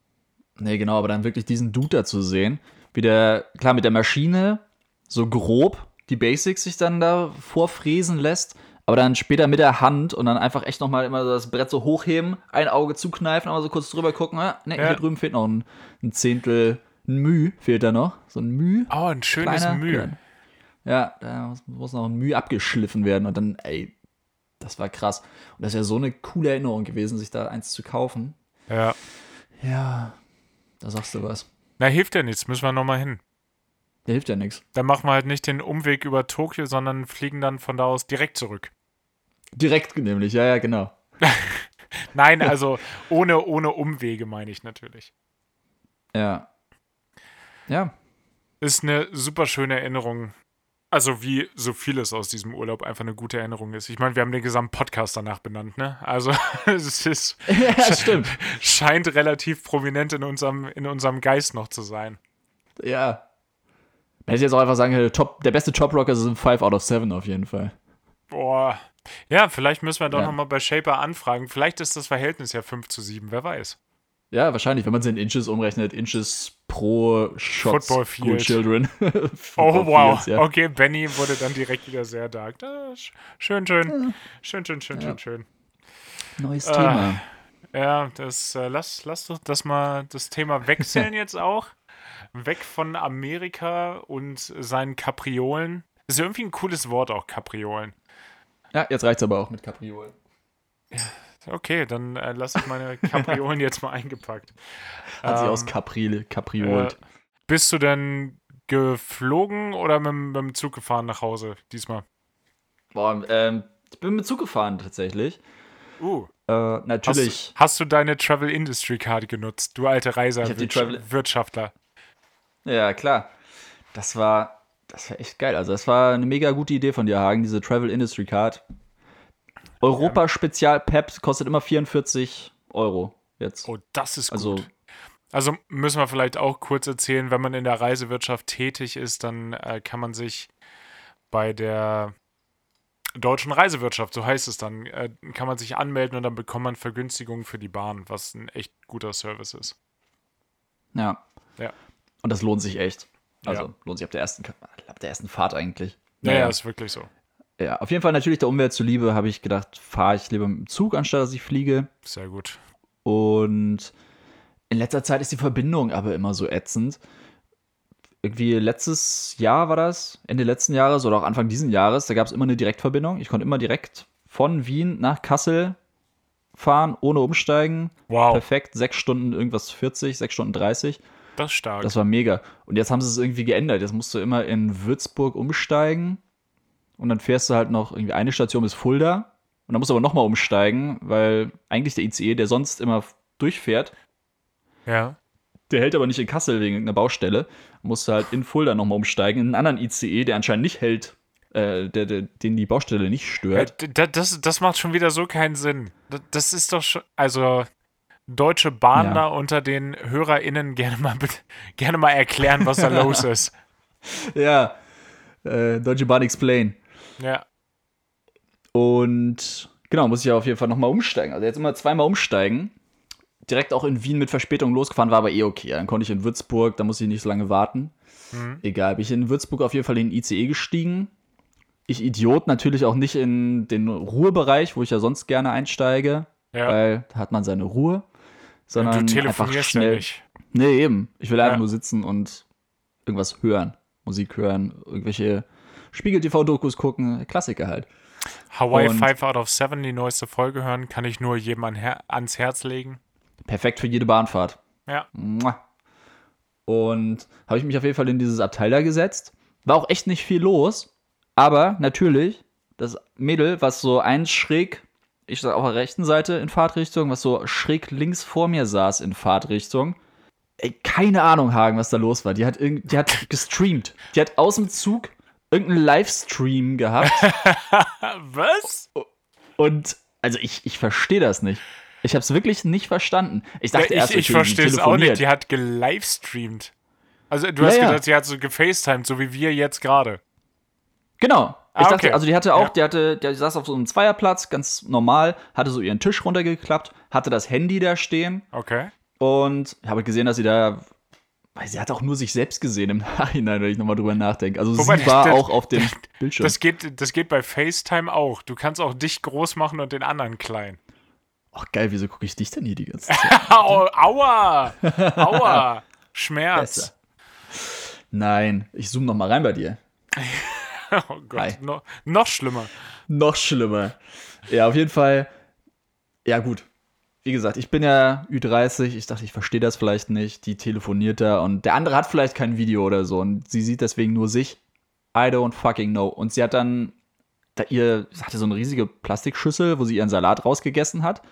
Nee, genau, aber dann wirklich diesen Dude da zu sehen, wie der, klar, mit der Maschine so grob die Basics sich dann da vorfräsen lässt, aber dann später mit der Hand und dann einfach echt nochmal immer das Brett so hochheben, ein Auge zukneifen, aber so kurz drüber gucken, ne, ja. hier drüben fehlt noch ein, ein Zehntel ein Müh fehlt da noch. So ein Müh. Oh, ein schönes kleiner, Müh. Ja, da muss, muss, noch ein Müh abgeschliffen werden und dann, ey, das war krass. Und das ist ja so eine coole Erinnerung gewesen, sich da eins zu kaufen. Ja. Ja, da sagst du was. Na, hilft ja nichts, müssen wir nochmal hin. Der hilft ja nichts. Dann machen wir halt nicht den Umweg über Tokio, sondern fliegen dann von da aus direkt zurück. Direkt nämlich, ja, ja, genau. <laughs> Nein, also ohne, ohne Umwege meine ich natürlich. Ja. Ja. Ist eine super schöne Erinnerung. Also wie so vieles aus diesem Urlaub einfach eine gute Erinnerung ist. Ich meine, wir haben den gesamten Podcast danach benannt, ne? Also <laughs> es ist <laughs> ja, stimmt. scheint relativ prominent in unserem, in unserem Geist noch zu sein. Ja. Wenn ich jetzt auch einfach sagen top, der beste Top Rocker ist ein 5 out of 7 auf jeden Fall. Boah. Ja, vielleicht müssen wir doch ja. nochmal bei Shaper anfragen. Vielleicht ist das Verhältnis ja 5 zu 7, wer weiß. Ja, wahrscheinlich, wenn man es in Inches umrechnet, Inches pro Shot Football Field. Children. <laughs> oh, wow. Fields, ja. Okay, Benny wurde dann direkt wieder sehr dark. Schön, schön. Schön, schön, schön, ja. schön, schön. Neues äh, Thema. Ja, das, äh, lass, lass doch das mal, das Thema wechseln <laughs> jetzt auch. Weg von Amerika und seinen Kapriolen. Ist irgendwie ein cooles Wort auch, Kapriolen. Ja, jetzt reicht's aber auch mit Kapriolen. Ja. Okay, dann äh, lasse ich meine <laughs> Kapriolen jetzt mal eingepackt. Hat ähm, sie aus Kaprile, Kapriolt. Äh, bist du denn geflogen oder mit, mit, dem Zug gefahren nach Hause diesmal? Boah, ähm, ich bin mit Zug gefahren tatsächlich. Uh. Äh, natürlich. Hast, hast, du deine Travel Industry Card genutzt, du alte Reiser, Wirtschaftler? Ja, klar. Das war, das war echt geil. Also, das war eine mega gute Idee von dir, Hagen, diese Travel Industry Card. Europa Spezial Pep kostet immer 44 Euro jetzt. Oh, das ist also, gut. Also müssen wir vielleicht auch kurz erzählen, wenn man in der Reisewirtschaft tätig ist, dann äh, kann man sich bei der deutschen Reisewirtschaft, so heißt es dann, äh, kann man sich anmelden und dann bekommt man Vergünstigungen für die Bahn, was ein echt guter Service ist. Ja. Ja. Und das lohnt sich echt. Also ja. lohnt sich ab der ersten, ab der ersten Fahrt eigentlich. Naja, ja, ist wirklich so. Ja, auf jeden Fall natürlich der Umwelt zuliebe habe ich gedacht, fahre ich lieber mit dem Zug, anstatt dass ich fliege. Sehr gut. Und in letzter Zeit ist die Verbindung aber immer so ätzend. Irgendwie letztes Jahr war das, Ende letzten Jahres oder auch Anfang diesen Jahres, da gab es immer eine Direktverbindung. Ich konnte immer direkt von Wien nach Kassel fahren, ohne umsteigen. Wow. Perfekt, sechs Stunden irgendwas 40, sechs Stunden 30. Das ist stark. Das war mega. Und jetzt haben sie es irgendwie geändert. Jetzt musst du immer in Würzburg umsteigen und dann fährst du halt noch irgendwie eine Station bis Fulda und dann musst du aber nochmal umsteigen, weil eigentlich der ICE, der sonst immer durchfährt, ja. der hält aber nicht in Kassel wegen irgendeiner Baustelle. Musst du halt in Fulda nochmal umsteigen, in einen anderen ICE, der anscheinend nicht hält, äh, der, der, den die Baustelle nicht stört. Das, das, das macht schon wieder so keinen Sinn. Das, das ist doch schon, also Deutsche Bahn ja. da unter den HörerInnen gerne mal, gerne mal erklären, was da <laughs> los ist. Ja, äh, Deutsche Bahn Explain. Ja. Und genau, muss ich ja auf jeden Fall nochmal umsteigen. Also jetzt immer zweimal umsteigen. Direkt auch in Wien mit Verspätung losgefahren, war aber eh okay. Dann konnte ich in Würzburg, da muss ich nicht so lange warten. Mhm. Egal, bin ich in Würzburg auf jeden Fall in den ICE gestiegen. Ich Idiot natürlich auch nicht in den Ruhebereich, wo ich ja sonst gerne einsteige, ja. weil da hat man seine Ruhe sondern du einfach schnell. Ja nicht. Nee, eben. Ich will einfach nur sitzen und irgendwas hören. Musik hören, irgendwelche Spiegel-TV-Dokus gucken, Klassiker halt. Hawaii 5 out of 7, die neueste Folge hören, kann ich nur jedem an Her ans Herz legen. Perfekt für jede Bahnfahrt. Ja. Und habe ich mich auf jeden Fall in dieses Abteil da gesetzt. War auch echt nicht viel los, aber natürlich, das Mädel, was so eins schräg ich saß auf der rechten Seite in Fahrtrichtung, was so schräg links vor mir saß in Fahrtrichtung. Ey, keine Ahnung, Hagen, was da los war. Die hat, die hat gestreamt. Die hat aus dem Zug irgendeinen Livestream gehabt. <laughs> was? Und, also ich, ich verstehe das nicht. Ich habe es wirklich nicht verstanden. Ich dachte ja, ich, erst, ich verstehe es auch nicht. Die hat gelivestreamt. Also du hast ja, gesagt, sie hat so gefacetimed, so wie wir jetzt gerade. Genau. Ich ah, dachte, okay. also die hatte auch, ja. die hatte, der saß auf so einem Zweierplatz, ganz normal, hatte so ihren Tisch runtergeklappt, hatte das Handy da stehen. Okay. Und habe gesehen, dass sie da, weil sie hat auch nur sich selbst gesehen im <laughs> Nachhinein, wenn ich nochmal drüber nachdenke. Also Wobei, sie war das, auch auf dem Bildschirm. Das geht, das geht bei FaceTime auch. Du kannst auch dich groß machen und den anderen klein. Ach geil, wieso gucke ich dich denn hier die ganze <laughs> Zeit? Aua! Aua! <laughs> Schmerz. Besser. Nein, ich zoome noch mal rein bei dir. oh Gott, no, noch schlimmer. Noch schlimmer. Ja, auf jeden Fall. Ja, gut. Wie gesagt, ich bin ja Ü30. Ich dachte, ich verstehe das vielleicht nicht. Die telefoniert da und der andere hat vielleicht kein Video oder so und sie sieht deswegen nur sich. I don't fucking know. Und sie hat dann, da ihr, sie hatte so eine riesige Plastikschüssel, wo sie ihren Salat rausgegessen hat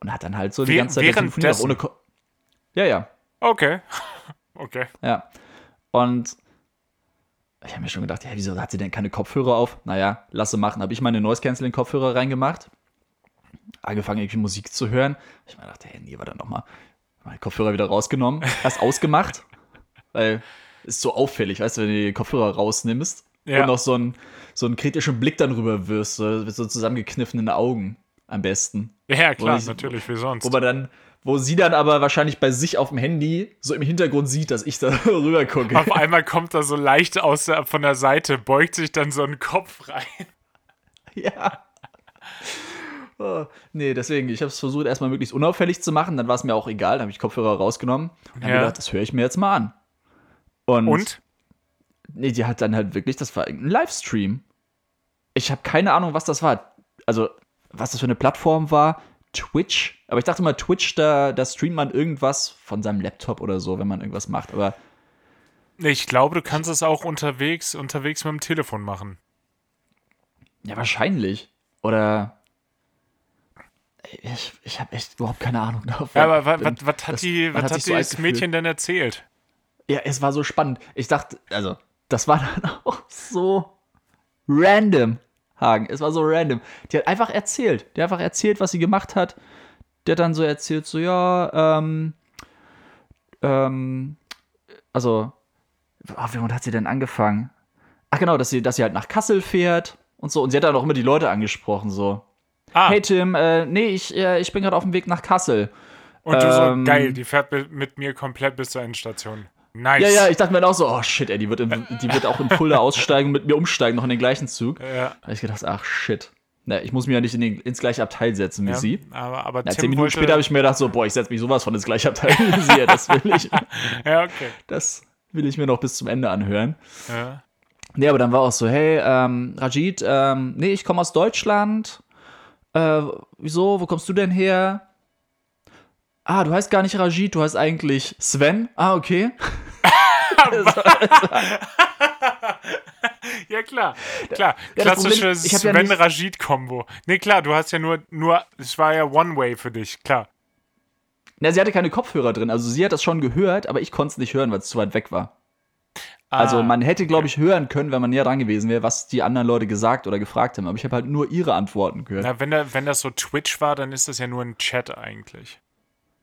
und hat dann halt so die ganze Zeit telefoniert. Ohne Ko ja, ja. Okay. <laughs> okay. Ja. Und ich habe mir schon gedacht, ja, wieso hat sie denn keine Kopfhörer auf? Naja, lasse machen. Habe ich meine Noise-Canceling-Kopfhörer reingemacht, angefangen, irgendwie Musik zu hören. Ich mir gedacht, hey, nee, war dann nochmal meine Kopfhörer wieder rausgenommen, erst ausgemacht, <laughs> weil ist so auffällig, weißt du, wenn du die Kopfhörer rausnimmst ja. und noch so einen, so einen kritischen Blick dann rüber wirst, so, mit so zusammengekniffenen Augen am besten. Ja, klar, ich, natürlich, wie sonst. Wo man dann wo sie dann aber wahrscheinlich bei sich auf dem Handy so im Hintergrund sieht, dass ich da <laughs> rüber gucke. Auf einmal kommt er so leicht aus der, von der Seite, beugt sich dann so ein Kopf rein. <laughs> Ja. Oh, nee, deswegen, ich habe es versucht, erstmal möglichst unauffällig zu machen. Dann war es mir auch egal. Dann habe ich Kopfhörer rausgenommen und habe ja. gedacht, das höre ich mir jetzt mal an. Und, und? Nee, die hat dann halt wirklich, das war ein Livestream. Ich habe keine Ahnung, was das war. Also, was das für eine Plattform war. Twitch. Aber ich dachte mal, Twitch, da, da streamt man irgendwas von seinem Laptop oder so, wenn man irgendwas macht. Aber. Ich glaube, du kannst es auch unterwegs, unterwegs mit dem Telefon machen. Ja, wahrscheinlich. Oder. Ich, ich habe echt überhaupt keine Ahnung <laughs> davon. Ja, aber was, was, was hat, die, was hat, hat das so Mädchen denn erzählt? Ja, es war so spannend. Ich dachte, also, das war <laughs> dann auch so random. Hagen. Es war so random. Die hat einfach erzählt. Die hat einfach erzählt, was sie gemacht hat. Der hat dann so erzählt, so, ja, ähm, ähm, also, oh, wie hat sie denn angefangen? Ach genau, dass sie, dass sie halt nach Kassel fährt und so. Und sie hat dann auch immer die Leute angesprochen, so. Ah. Hey Tim, äh, nee, ich, äh, ich bin gerade auf dem Weg nach Kassel. Und du ähm, so, geil, die fährt mit mir komplett bis zur Endstation. Nice. Ja, ja, ich dachte mir dann auch so, oh shit, ey, die wird, in, die wird auch in Fulda aussteigen und mit mir umsteigen, noch in den gleichen Zug. Ja. Da hab ich gedacht, ach shit. Na, ich muss mich ja nicht in den, ins gleiche Abteil setzen wie ja, sie. Aber, aber Na, zehn Minuten später habe ich mir gedacht, so, boah, ich setze mich sowas von ins gleiche Abteil wie sie. Ja, das will ich. <laughs> ja, okay. Das will ich mir noch bis zum Ende anhören. Ja. Nee, aber dann war auch so, hey, ähm, Rajid, ähm, nee, ich komme aus Deutschland. Äh, wieso? Wo kommst du denn her? Ah, du heißt gar nicht Rajid, du heißt eigentlich Sven. Ah, okay. <laughs> ja, klar. Klar. Ja, Klassische Sven-Rajid-Kombo. nee, klar, du hast ja nur, nur, es war ja One-Way für dich, klar. Na, sie hatte keine Kopfhörer drin. Also sie hat das schon gehört, aber ich konnte es nicht hören, weil es zu weit weg war. Ah, also man hätte, glaube ich, hören können, wenn man näher dran gewesen wäre, was die anderen Leute gesagt oder gefragt haben. Aber ich habe halt nur ihre Antworten gehört. Na, wenn, da, wenn das so Twitch war, dann ist das ja nur ein Chat eigentlich.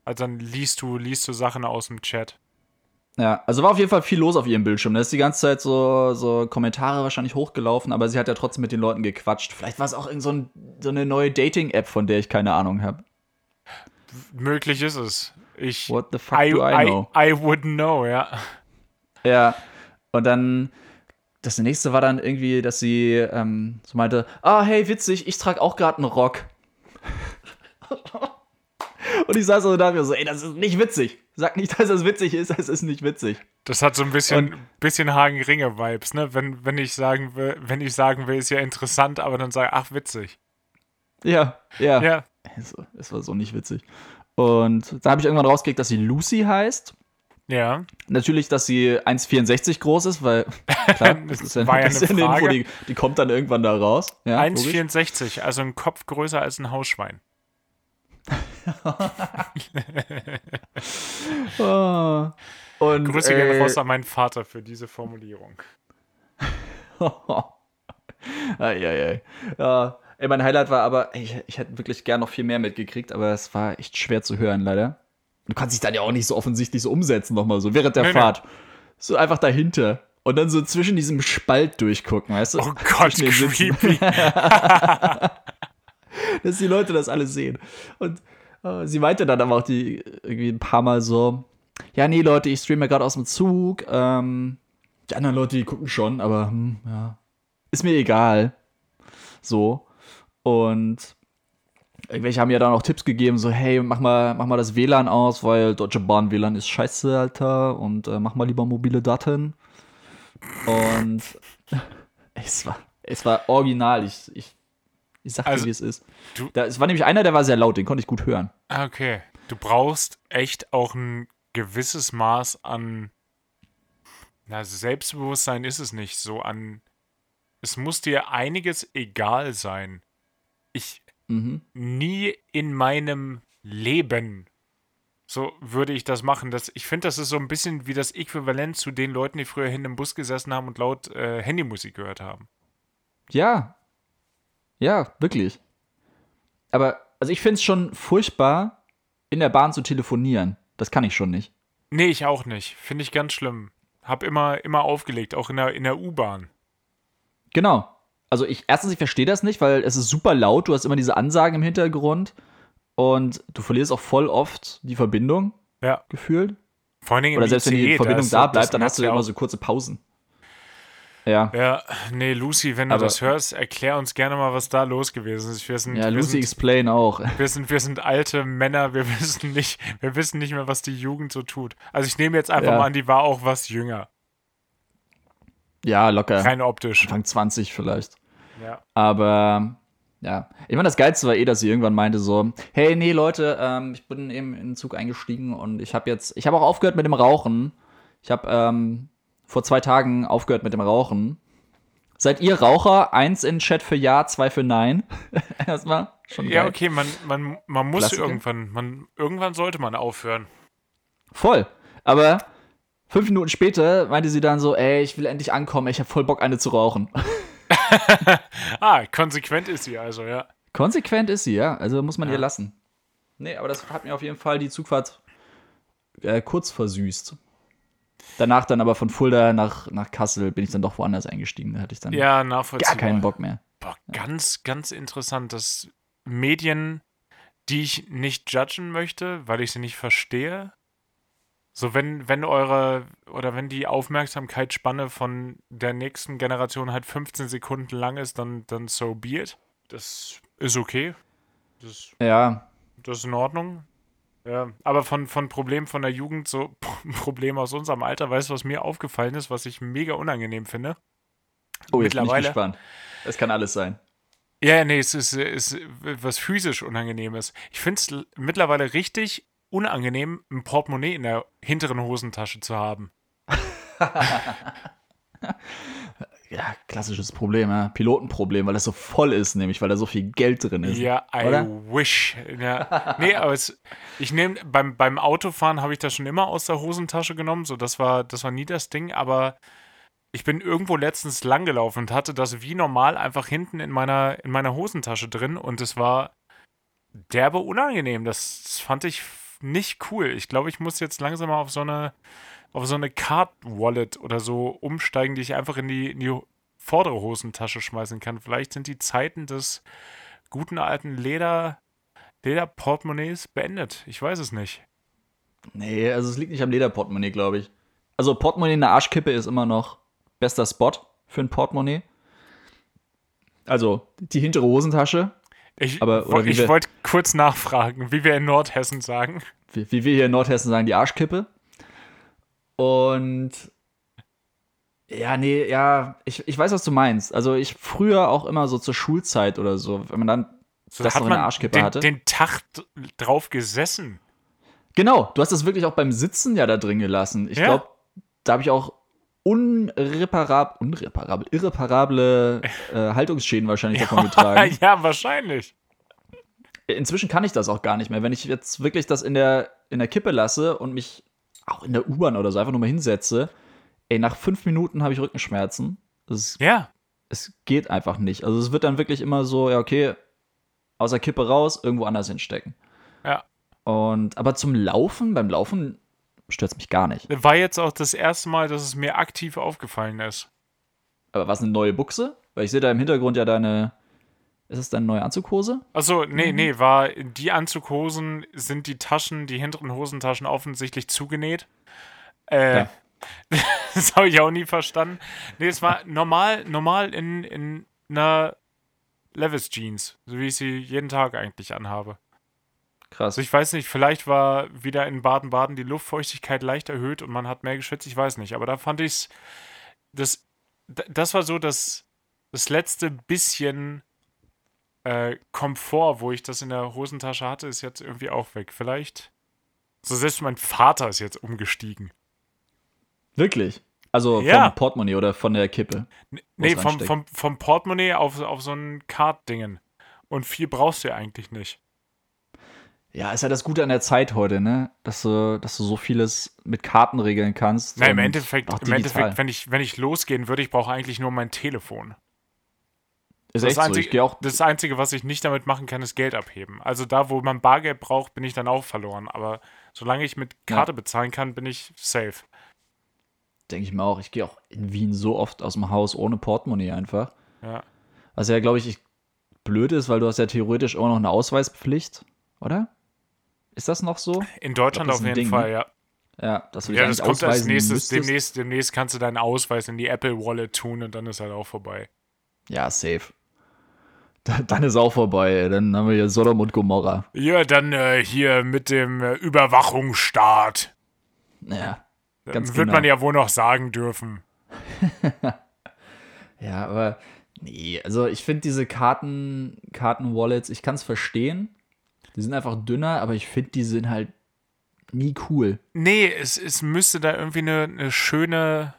Also dann liest du, liest du Sachen aus dem Chat. Ja, also war auf jeden Fall viel los auf ihrem Bildschirm. Da ist die ganze Zeit so, so Kommentare wahrscheinlich hochgelaufen, aber sie hat ja trotzdem mit den Leuten gequatscht. Vielleicht war es auch in so, ein, so eine neue Dating-App, von der ich keine Ahnung habe. Möglich ist es. Ich, What the fuck I, do I know? I, I wouldn't know, ja. Ja, und dann das nächste war dann irgendwie, dass sie ähm, so meinte, ah, hey, witzig, ich trage auch gerade einen Rock. <laughs> Und ich saß so da so, ey, das ist nicht witzig. Sag nicht, dass das witzig ist, es ist nicht witzig. Das hat so ein bisschen, bisschen Hagen-Ringe-Vibes, ne? Wenn, wenn ich sagen will, wenn ich sagen will, ist ja interessant, aber dann sage, ach, witzig. Ja, ja. Ja. Es, es war so nicht witzig. Und da habe ich irgendwann rausgekriegt, dass sie Lucy heißt. Ja. Natürlich, dass sie 1,64 groß ist, weil <laughs> klar, das ist ja, war ja eine, eine Info, die, die, kommt dann irgendwann da raus. Ja, 1,64, also ein Kopf größer als ein Hausschwein. oh. <laughs> Und, Grüße äh, raus an meinen Vater für diese Formulierung. <laughs> Eieiei. Ja, ey, mein Highlight war aber, ich, ich hätte wirklich gern noch viel mehr mitgekriegt, aber es war echt schwer zu hören, leider. Du kannst dich dann ja auch nicht so offensichtlich so umsetzen, nochmal so während der nee, Fahrt. Nee. So einfach dahinter. Und dann so zwischen diesem Spalt durchgucken, weißt du? Oh Gott, creepy. <laughs> Dass die Leute das alle sehen. Und uh, sie meinte dann aber auch die irgendwie ein paar Mal so: Ja, nee, Leute, ich streame gerade aus dem Zug. Ähm, die anderen Leute, die gucken schon, aber hm, ja. Ist mir egal. So. Und irgendwelche haben ja dann auch Tipps gegeben, so, hey, mach mal, mach mal das WLAN aus, weil Deutsche Bahn WLAN ist scheiße, Alter. Und äh, mach mal lieber mobile Daten. Und <laughs> es war, es war original. Ich, ich ich sag also, dir, wie es ist. Du, da, es war nämlich einer, der war sehr laut, den konnte ich gut hören. Ah, okay. Du brauchst echt auch ein gewisses Maß an na, Selbstbewusstsein ist es nicht so an. Es muss dir einiges egal sein. Ich mhm. nie in meinem Leben so würde ich das machen. Das, ich finde, das ist so ein bisschen wie das Äquivalent zu den Leuten, die früher hinten im Bus gesessen haben und laut äh, Handymusik gehört haben. Ja, ja, wirklich. Aber, also ich finde es schon furchtbar, in der Bahn zu telefonieren. Das kann ich schon nicht. Nee, ich auch nicht. Finde ich ganz schlimm. Hab immer, immer aufgelegt, auch in der, in der U-Bahn. Genau. Also ich, erstens, ich verstehe das nicht, weil es ist super laut, du hast immer diese Ansagen im Hintergrund und du verlierst auch voll oft die Verbindung. Ja. Gefühlt. Vor allen Dingen Oder selbst wenn die Verbindung da, bleibt, dann hast du ja immer so kurze Pausen. Ja. Ja, nee, Lucy, wenn du Aber, das hörst, erklär uns gerne mal, was da los gewesen ist. Wir sind, ja, Lucy sind, Explain auch. <laughs> Wir sind, wir sind alte Männer, wir wissen nicht, wir wissen nicht mehr, was die Jugend so tut. Also ich nehme jetzt einfach ja. mal an, die war auch was jünger. Ja, locker. Rein optisch. Anfang 20 vielleicht. Ja. Aber ja, ich meine, das Geilste war eh, dass sie irgendwann meinte so, hey, nee, Leute, ähm, ich bin eben in den Zug eingestiegen und ich habe jetzt, ich habe auch aufgehört mit dem Rauchen. Ich habe ähm, vor zwei Tagen aufgehört mit dem Rauchen. Seid ihr Raucher? Eins in Chat für Ja, zwei für Nein. <laughs> Erstmal. Schon ja, okay, man, man, man muss Klassiker. irgendwann, man, irgendwann sollte man aufhören. Voll. Aber fünf Minuten später meinte sie dann so, ey, ich will endlich ankommen, ich habe voll Bock, eine zu rauchen. <laughs> <laughs> ah, konsequent ist sie also, ja. Konsequent ist sie, ja. Also muss man ja. ihr lassen. Nee, aber das hat mir auf jeden Fall die Zugfahrt äh, kurz versüßt. Danach dann aber von Fulda nach, nach Kassel bin ich dann doch woanders eingestiegen. Da hatte ich dann ja, gar keinen Bock mehr. Boah, ganz, ganz interessant, dass Medien, die ich nicht judgen möchte, weil ich sie nicht verstehe, So, wenn, wenn eure oder wenn die Aufmerksamkeitsspanne von der nächsten Generation halt 15 Sekunden lang ist, dann, dann so be it. Das ist okay. Das, ja. Das ist in Ordnung. Ja, aber von, von Problemen von der Jugend, so <laughs> Problem aus unserem Alter, weißt du, was mir aufgefallen ist, was ich mega unangenehm finde? Oh, jetzt Mittlerweile, bin ich gespannt. Es kann alles sein. Ja, nee, es ist, ist was physisch Unangenehmes. Ich finde es mittlerweile richtig unangenehm, ein Portemonnaie in der hinteren Hosentasche zu haben. <laughs> ja, klassisches Problem, ja. Pilotenproblem, weil das so voll ist, nämlich weil da so viel Geld drin ist. Ja, I oder? wish. Ja. Nee, aber es, ich nehme beim, beim Autofahren habe ich das schon immer aus der Hosentasche genommen, so das war das war nie das Ding, aber ich bin irgendwo letztens langgelaufen und hatte das wie normal einfach hinten in meiner in meiner Hosentasche drin und es war derbe unangenehm. Das, das fand ich nicht cool. Ich glaube, ich muss jetzt langsam mal auf so eine auf so eine Card-Wallet oder so umsteigen, die ich einfach in die, in die vordere Hosentasche schmeißen kann. Vielleicht sind die Zeiten des guten alten Leder, Lederportemonnaies beendet. Ich weiß es nicht. Nee, also es liegt nicht am Lederportemonnaie, glaube ich. Also Portemonnaie in der Arschkippe ist immer noch bester Spot für ein Portemonnaie. Also die hintere Hosentasche. Ich, ich wollte kurz nachfragen, wie wir in Nordhessen sagen. Wie, wie wir hier in Nordhessen sagen, die Arschkippe. Und ja, nee, ja, ich, ich weiß, was du meinst. Also ich früher auch immer so zur Schulzeit oder so, wenn man dann so, das noch in der Arschkippe den, hatte. den Tag drauf gesessen. Genau, du hast das wirklich auch beim Sitzen ja da drin gelassen. Ich ja. glaube, da habe ich auch unreparable, unreparable, irreparable äh, Haltungsschäden wahrscheinlich davon getragen. <laughs> ja, wahrscheinlich. Inzwischen kann ich das auch gar nicht mehr. Wenn ich jetzt wirklich das in der, in der Kippe lasse und mich auch in der U-Bahn oder so einfach nur mal hinsetze, ey, nach fünf Minuten habe ich Rückenschmerzen. Das, ja. Es geht einfach nicht. Also es wird dann wirklich immer so, ja, okay, aus der Kippe raus, irgendwo anders hinstecken. Ja. Und, aber zum Laufen, beim Laufen stört es mich gar nicht. War jetzt auch das erste Mal, dass es mir aktiv aufgefallen ist. Aber was eine neue Buchse? Weil ich sehe da im Hintergrund ja deine. Ist es deine neue Anzughose? Achso, nee, mhm. nee, war die Anzughosen sind die Taschen, die hinteren Hosentaschen offensichtlich zugenäht. Äh, ja. <laughs> das habe ich auch nie verstanden. Nee, es war normal, normal in, in einer Levis Jeans, so wie ich sie jeden Tag eigentlich anhabe. Krass. Also ich weiß nicht, vielleicht war wieder in Baden-Baden die Luftfeuchtigkeit leicht erhöht und man hat mehr geschwitzt, ich weiß nicht. Aber da fand ich es, das, das war so das, das letzte bisschen äh, Komfort, wo ich das in der Hosentasche hatte, ist jetzt irgendwie auch weg. Vielleicht. So selbst mein Vater ist jetzt umgestiegen. Wirklich? Also ja. vom Portemonnaie oder von der Kippe? Nee, vom, vom, vom Portemonnaie auf, auf so ein Card-Dingen. Und viel brauchst du ja eigentlich nicht. Ja, ist ja das Gute an der Zeit heute, ne? Dass du, dass du so vieles mit Karten regeln kannst. Na, im Endeffekt, im Endeffekt, wenn ich, wenn ich losgehen würde, ich brauche eigentlich nur mein Telefon. Ist das, Einzige, so. das Einzige, was ich nicht damit machen kann, ist Geld abheben. Also da, wo man Bargeld braucht, bin ich dann auch verloren. Aber solange ich mit Karte ja. bezahlen kann, bin ich safe. Denke ich mir auch. Ich gehe auch in Wien so oft aus dem Haus ohne Portemonnaie einfach. Ja. Was ja, glaube ich, blöd ist, weil du hast ja theoretisch auch noch eine Ausweispflicht, oder? Ist das noch so? In Deutschland glaub, auf jeden Ding, Fall, ne? ja. Ja, das, ja, das kommt als nächstes. Demnächst, demnächst kannst du deinen Ausweis in die Apple Wallet tun und dann ist halt auch vorbei. Ja, safe. <laughs> Dann ist auch vorbei. Dann haben wir hier Sodom und Gomorra. Ja, dann äh, hier mit dem äh, Überwachungsstaat. Ja. Ganz Wird genau. man ja wohl noch sagen dürfen. <laughs> ja, aber nee, also ich finde diese Karten, Karten-Wallets, ich kann es verstehen. Die sind einfach dünner, aber ich finde, die sind halt nie cool. Nee, es, es müsste da irgendwie eine, eine schöne,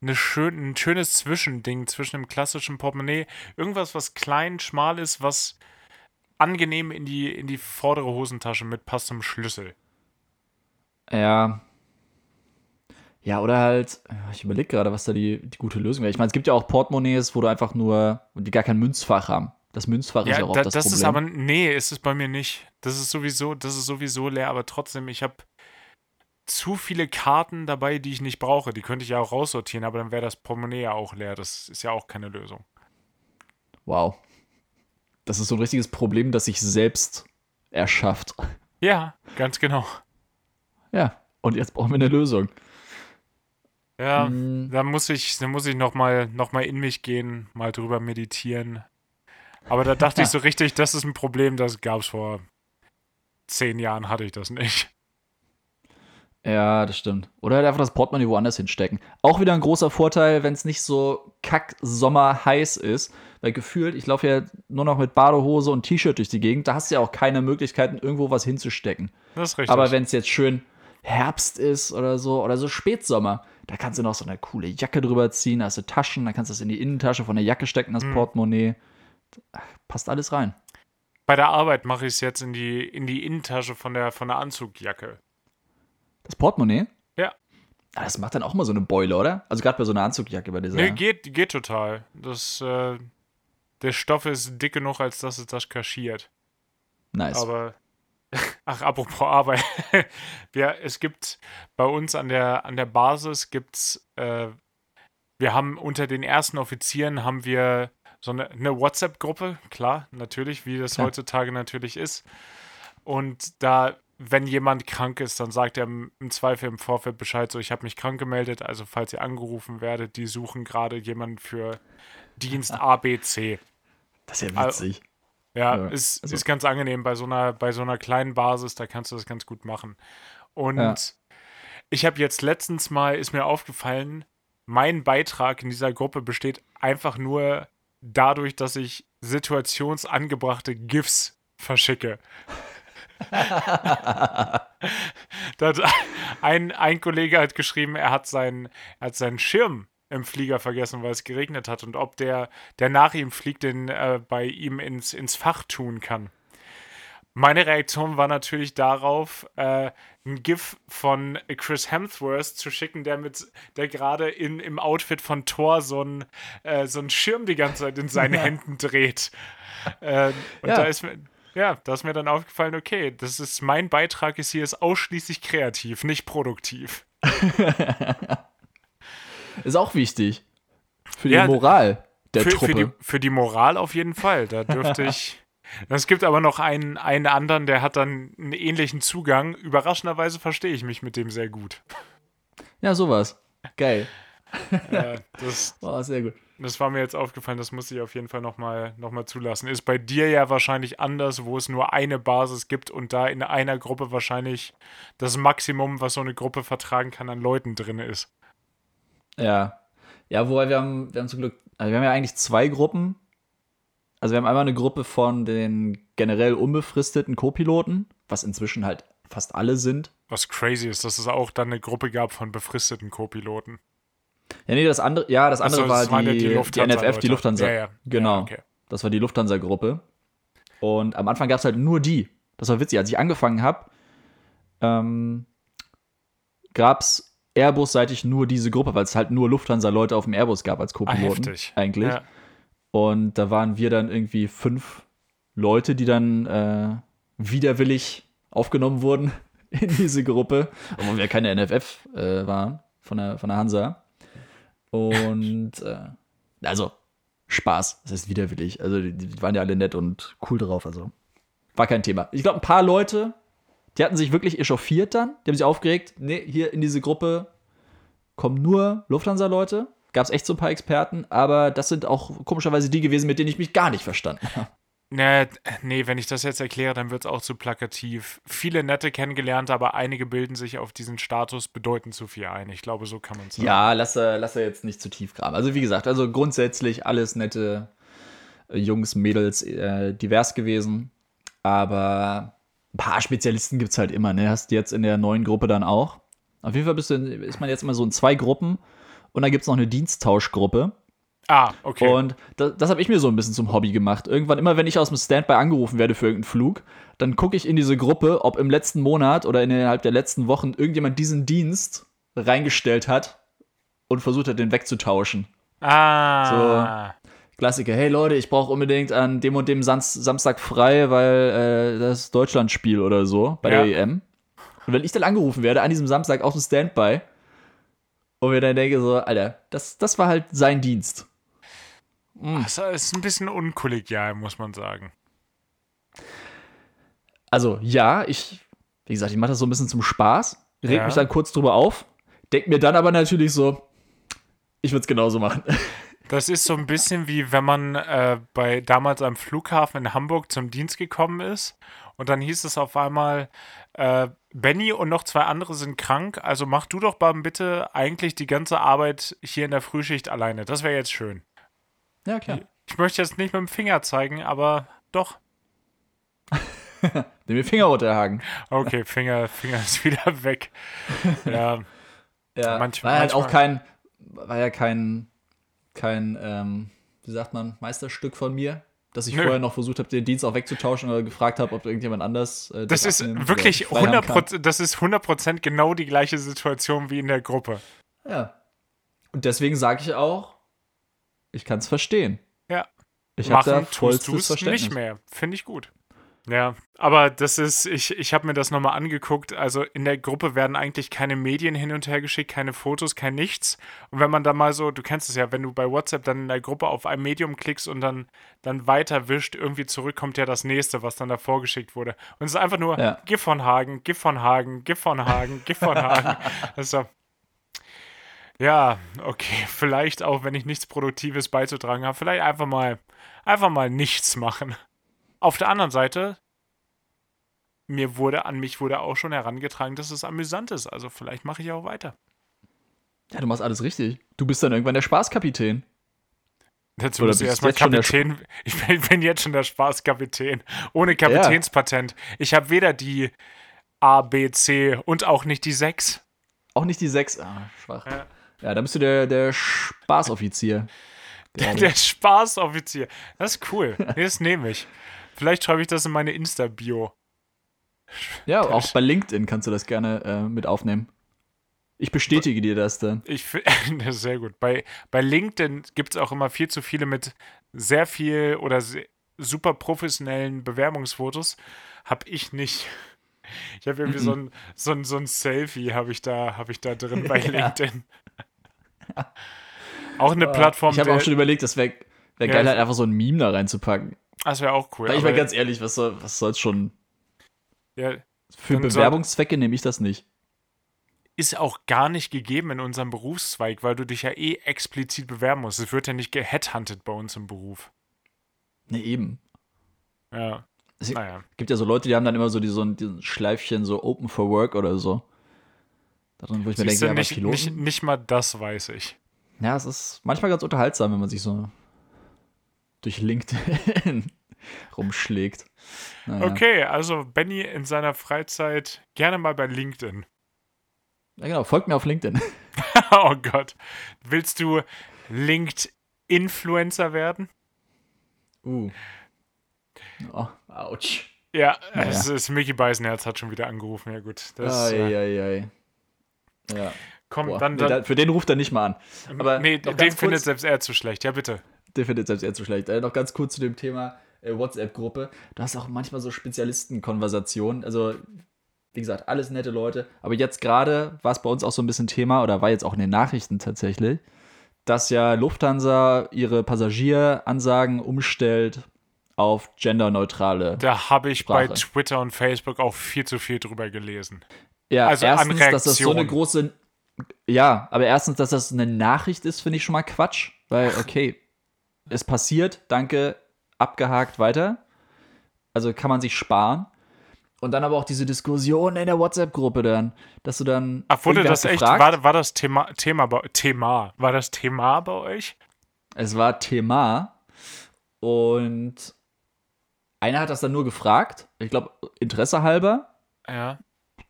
eine schön, ein schönes Zwischending zwischen dem klassischen Portemonnaie. Irgendwas, was klein, schmal ist, was angenehm in die, in die vordere Hosentasche mitpasst zum Schlüssel. Ja. Ja, oder halt, ich überlege gerade, was da die, die gute Lösung wäre. Ich meine, es gibt ja auch Portemonnaies, wo du einfach nur, die gar kein Münzfach haben. Das Münzfach ja, ist ja auch da, das, das Problem. Ist aber, nee, ist es bei mir nicht. Das ist sowieso, das ist sowieso leer, aber trotzdem, ich habe zu viele Karten dabei, die ich nicht brauche. Die könnte ich ja auch raussortieren, aber dann wäre das Portemonnaie ja auch leer. Das ist ja auch keine Lösung. Wow. Das ist so ein richtiges Problem, das sich selbst erschafft. Ja, ganz genau. Ja, Und jetzt brauchen wir eine Lösung. Ja, mhm. da muss ich, da muss ich noch mal, noch mal in mich gehen, mal drüber meditieren. Aber da dachte ich so richtig, das ist ein Problem, das gab es vor zehn Jahren, hatte ich das nicht. Ja, das stimmt. Oder halt einfach das Portemonnaie woanders hinstecken. Auch wieder ein großer Vorteil, wenn es nicht so kack Sommer heiß ist. Weil gefühlt, ich laufe ja nur noch mit Badehose und T-Shirt durch die Gegend. Da hast du ja auch keine Möglichkeiten, irgendwo was hinzustecken. Das ist richtig. Aber wenn es jetzt schön Herbst ist oder so, oder so Spätsommer, da kannst du noch so eine coole Jacke drüber ziehen, da hast du Taschen, dann kannst du das in die Innentasche von der Jacke stecken, das mhm. Portemonnaie. Passt alles rein. Bei der Arbeit mache ich es jetzt in die, in die Innentasche von der, von der Anzugjacke. Das Portemonnaie? Ja. Ah, das macht dann auch mal so eine Beule, oder? Also gerade bei so einer Anzugjacke bei dieser. Nee, geht, geht total. Das, äh, der Stoff ist dick genug, als dass es das kaschiert. Nice. Aber <laughs> Ach, apropos Arbeit. <laughs> ja, es gibt bei uns an der, an der Basis gibt's, äh, wir haben unter den ersten Offizieren haben wir so eine, eine WhatsApp-Gruppe, klar, natürlich, wie das ja. heutzutage natürlich ist. Und da, wenn jemand krank ist, dann sagt er im, Zweifel im Vorfeld Bescheid, so ich habe mich krank gemeldet, also falls ihr angerufen werdet, die suchen gerade jemanden für Dienst ABC. Das ist ja witzig. Ja, ja ist, also. ist ganz angenehm bei so, einer, bei so einer kleinen Basis, da kannst du das ganz gut machen. Und ja. ich habe jetzt letztens mal, ist mir aufgefallen, mein Beitrag in dieser Gruppe besteht einfach nur dadurch, dass ich situationsangebrachte GIFs verschicke. <laughs> ein, ein Kollege hat geschrieben, er hat, sein, er hat seinen Schirm im Flieger vergessen, weil es geregnet hat und ob der, der nach ihm fliegt, den äh, bei ihm ins, ins Fach tun kann. Meine Reaktion war natürlich darauf, äh, ein GIF von Chris Hemsworth zu schicken, der mit, der gerade im Outfit von Thor so einen äh, so Schirm die ganze Zeit in seinen <laughs> ja. Händen dreht. Äh, und ja. da ist mir, ja, da ist mir dann aufgefallen, okay, das ist mein Beitrag ist hier ist ausschließlich kreativ, nicht produktiv. <laughs> Ist auch wichtig. Für die ja, Moral der für, Truppe. Für die, für die Moral auf jeden Fall. Da dürfte <laughs> ich. Es gibt aber noch einen, einen anderen, der hat dann einen ähnlichen Zugang. Überraschenderweise verstehe ich mich mit dem sehr gut. Ja, sowas. Geil. Äh, das, <laughs> oh, sehr gut. Das war mir jetzt aufgefallen, das muss ich auf jeden Fall nochmal noch mal zulassen. Ist bei dir ja wahrscheinlich anders, wo es nur eine Basis gibt und da in einer Gruppe wahrscheinlich das Maximum, was so eine Gruppe vertragen kann, an Leuten drin ist. Ja. Ja, wobei wir haben, wir haben zum Glück, also wir haben ja eigentlich zwei Gruppen. Also wir haben einmal eine Gruppe von den generell unbefristeten Co-Piloten, was inzwischen halt fast alle sind. Was crazy ist, dass es auch dann eine Gruppe gab von befristeten Co-Piloten. Ja, nee, das andere, ja, das andere also, das war die, die, die, NFF, die Lufthansa. Ja, ja. Genau. Ja, okay. Das war die Lufthansa-Gruppe. Und am Anfang gab es halt nur die. Das war witzig. Als ich angefangen habe, ähm, gab es Airbus-seitig nur diese Gruppe, weil es halt nur Lufthansa-Leute auf dem Airbus gab als Co-Piloten. Ah, eigentlich. Ja. Und da waren wir dann irgendwie fünf Leute, die dann äh, widerwillig aufgenommen wurden <laughs> in diese Gruppe, obwohl wir keine NFF äh, waren von der, von der Hansa. Und äh, also Spaß, das heißt widerwillig. Also die, die waren ja alle nett und cool drauf, also war kein Thema. Ich glaube, ein paar Leute die hatten sich wirklich echauffiert dann. Die haben sich aufgeregt. Nee, hier in diese Gruppe kommen nur Lufthansa-Leute. Gab es echt so ein paar Experten, aber das sind auch komischerweise die gewesen, mit denen ich mich gar nicht verstanden habe. Nee, nee, wenn ich das jetzt erkläre, dann wird es auch zu plakativ. Viele nette kennengelernt, aber einige bilden sich auf diesen Status bedeutend zu viel ein. Ich glaube, so kann man es sagen. Ja, lass, lass er jetzt nicht zu tief graben. Also wie gesagt, also grundsätzlich alles nette äh, Jungs, Mädels, äh, divers gewesen. Aber ein paar Spezialisten gibt es halt immer, ne? Hast du jetzt in der neuen Gruppe dann auch. Auf jeden Fall bist du, ist man jetzt immer so in zwei Gruppen und dann gibt es noch eine Diensttauschgruppe. Ah, okay. Und das, das habe ich mir so ein bisschen zum Hobby gemacht. Irgendwann, immer wenn ich aus dem Standby angerufen werde für irgendeinen Flug, dann gucke ich in diese Gruppe, ob im letzten Monat oder innerhalb der letzten Wochen irgendjemand diesen Dienst reingestellt hat und versucht hat, den wegzutauschen. Ah. So, Klassiker, hey Leute, ich brauche unbedingt an dem und dem Sam Samstag frei, weil äh, das Deutschlandspiel oder so bei ja. der EM. Und wenn ich dann angerufen werde an diesem Samstag auf dem Standby und mir dann denke so, Alter, das, das war halt sein Dienst. Mhm. Das ist ein bisschen unkollegial, muss man sagen. Also ja, ich, wie gesagt, ich mache das so ein bisschen zum Spaß. reg ja. mich dann kurz drüber auf, denk mir dann aber natürlich so, ich würde es genauso machen. <laughs> Das ist so ein bisschen wie wenn man äh, bei damals am Flughafen in Hamburg zum Dienst gekommen ist und dann hieß es auf einmal, äh, Benny und noch zwei andere sind krank, also mach du doch mal bitte eigentlich die ganze Arbeit hier in der Frühschicht alleine. Das wäre jetzt schön. Ja, klar. Ich möchte jetzt nicht mit dem Finger zeigen, aber doch. <laughs> Nimm den Finger runter, Hagen. Okay, Finger, Finger ist wieder weg. <laughs> Ja. ja manchmal, war halt auch kein, war ja kein kein, ähm, wie sagt man, Meisterstück von mir, dass ich Nö. vorher noch versucht habe, den Dienst auch wegzutauschen oder gefragt habe, ob irgendjemand anders. Äh, das, das ist wirklich 100%, das ist 100% genau die gleiche Situation wie in der Gruppe. Ja. Und deswegen sage ich auch, ich kann es verstehen. Ja. Ich habe da vollstes Verständnis. nicht mehr. Finde ich gut. Ja, aber das ist, ich, ich habe mir das nochmal angeguckt. Also in der Gruppe werden eigentlich keine Medien hin und her geschickt, keine Fotos, kein nichts. Und wenn man da mal so, du kennst es ja, wenn du bei WhatsApp dann in der Gruppe auf ein Medium klickst und dann, dann weiter wischt, irgendwie zurückkommt ja das nächste, was dann da vorgeschickt wurde. Und es ist einfach nur ja. Gif von Hagen, Gif von Hagen, Gif von Hagen, Gif von Hagen. das <laughs> ist so, ja, okay, vielleicht auch, wenn ich nichts Produktives beizutragen habe, vielleicht einfach mal, einfach mal nichts machen. Auf der anderen Seite, mir wurde, an mich wurde auch schon herangetragen, dass es amüsant ist. Also vielleicht mache ich auch weiter. Ja, du machst alles richtig. Du bist dann irgendwann der Spaßkapitän. Dazu bist du erstmal Kapitän. <laughs> Ich bin, bin, jetzt schon der Spaßkapitän. Ohne Kapitänspatent. Ja. Ich habe weder die A, B, C und auch nicht die 6. Auch nicht die 6. Ah, schwach. Ja, ja dann bist du der, der Spaßoffizier. <laughs> Der, der Spaßoffizier. Das ist cool. <laughs> das nehme ich. Vielleicht schreibe ich das in meine Insta-Bio. Ja, auch bei LinkedIn kannst du das gerne äh, mit aufnehmen. Ich bestätige dir das dann. Ich finde <laughs> sehr gut. Bei, bei LinkedIn gibt es auch immer viel zu viele mit sehr viel oder sehr, super professionellen Bewerbungsfotos. Hab ich nicht. Ich habe irgendwie so, ein, so, ein, so ein Selfie habe ich, da, hab ich da drin <laughs> bei LinkedIn. auch eine Plattform. Ich habe auch schon überlegt, das wäre wär geil, halt einfach so ein Meme da reinzupacken. Das wäre auch cool. Weil ich mal ganz ehrlich, was soll was soll's schon? Ja, Für Bewerbungszwecke nehme ich das nicht. Ist auch gar nicht gegeben in unserem Berufszweig, weil du dich ja eh explizit bewerben musst. Es wird ja nicht geheadhunted bei uns im Beruf. Ne, eben. Ja. Es naja. gibt ja so Leute, die haben dann immer so diesen, diesen Schleifchen so Open for Work oder so. Daran, wo ich Siehst mir denke, ja, nicht, nicht, nicht mal das weiß ich. Ja, es ist manchmal ganz unterhaltsam, wenn man sich so durch LinkedIn <laughs> rumschlägt. Naja. Okay, also Benny in seiner Freizeit gerne mal bei LinkedIn. Ja, genau, folgt mir auf LinkedIn. <laughs> <laughs> oh Gott. Willst du Linked-Influencer werden? Uh. Oh, ouch. Ja, naja. es ist Mickey Beisenherz hat schon wieder angerufen. Ja, gut. Das, ai, ai, ai. Ja. Komm, Boah, dann, dann nee, für den ruft er nicht mal an. Aber nee, den findet selbst er zu schlecht. Ja, bitte der findet selbst eher zu schlecht. Äh, noch ganz kurz zu dem Thema äh, WhatsApp-Gruppe. Du hast auch manchmal so Spezialistenkonversationen. Also, wie gesagt, alles nette Leute. Aber jetzt gerade war es bei uns auch so ein bisschen Thema, oder war jetzt auch in den Nachrichten tatsächlich, dass ja Lufthansa ihre Passagieransagen umstellt auf genderneutrale. Da habe ich Sprache. bei Twitter und Facebook auch viel zu viel drüber gelesen. Ja, also erstens, dass das so eine große. Ja, aber erstens, dass das eine Nachricht ist, finde ich schon mal Quatsch. Weil, okay, es passiert, danke, abgehakt, weiter. Also kann man sich sparen. Und dann aber auch diese Diskussion in der WhatsApp-Gruppe dann, dass du dann. Ach, wurde das echt, war, war das Thema, Thema, Thema, war das Thema bei euch? Es war Thema. Und einer hat das dann nur gefragt, ich glaube, Interesse halber. Ja.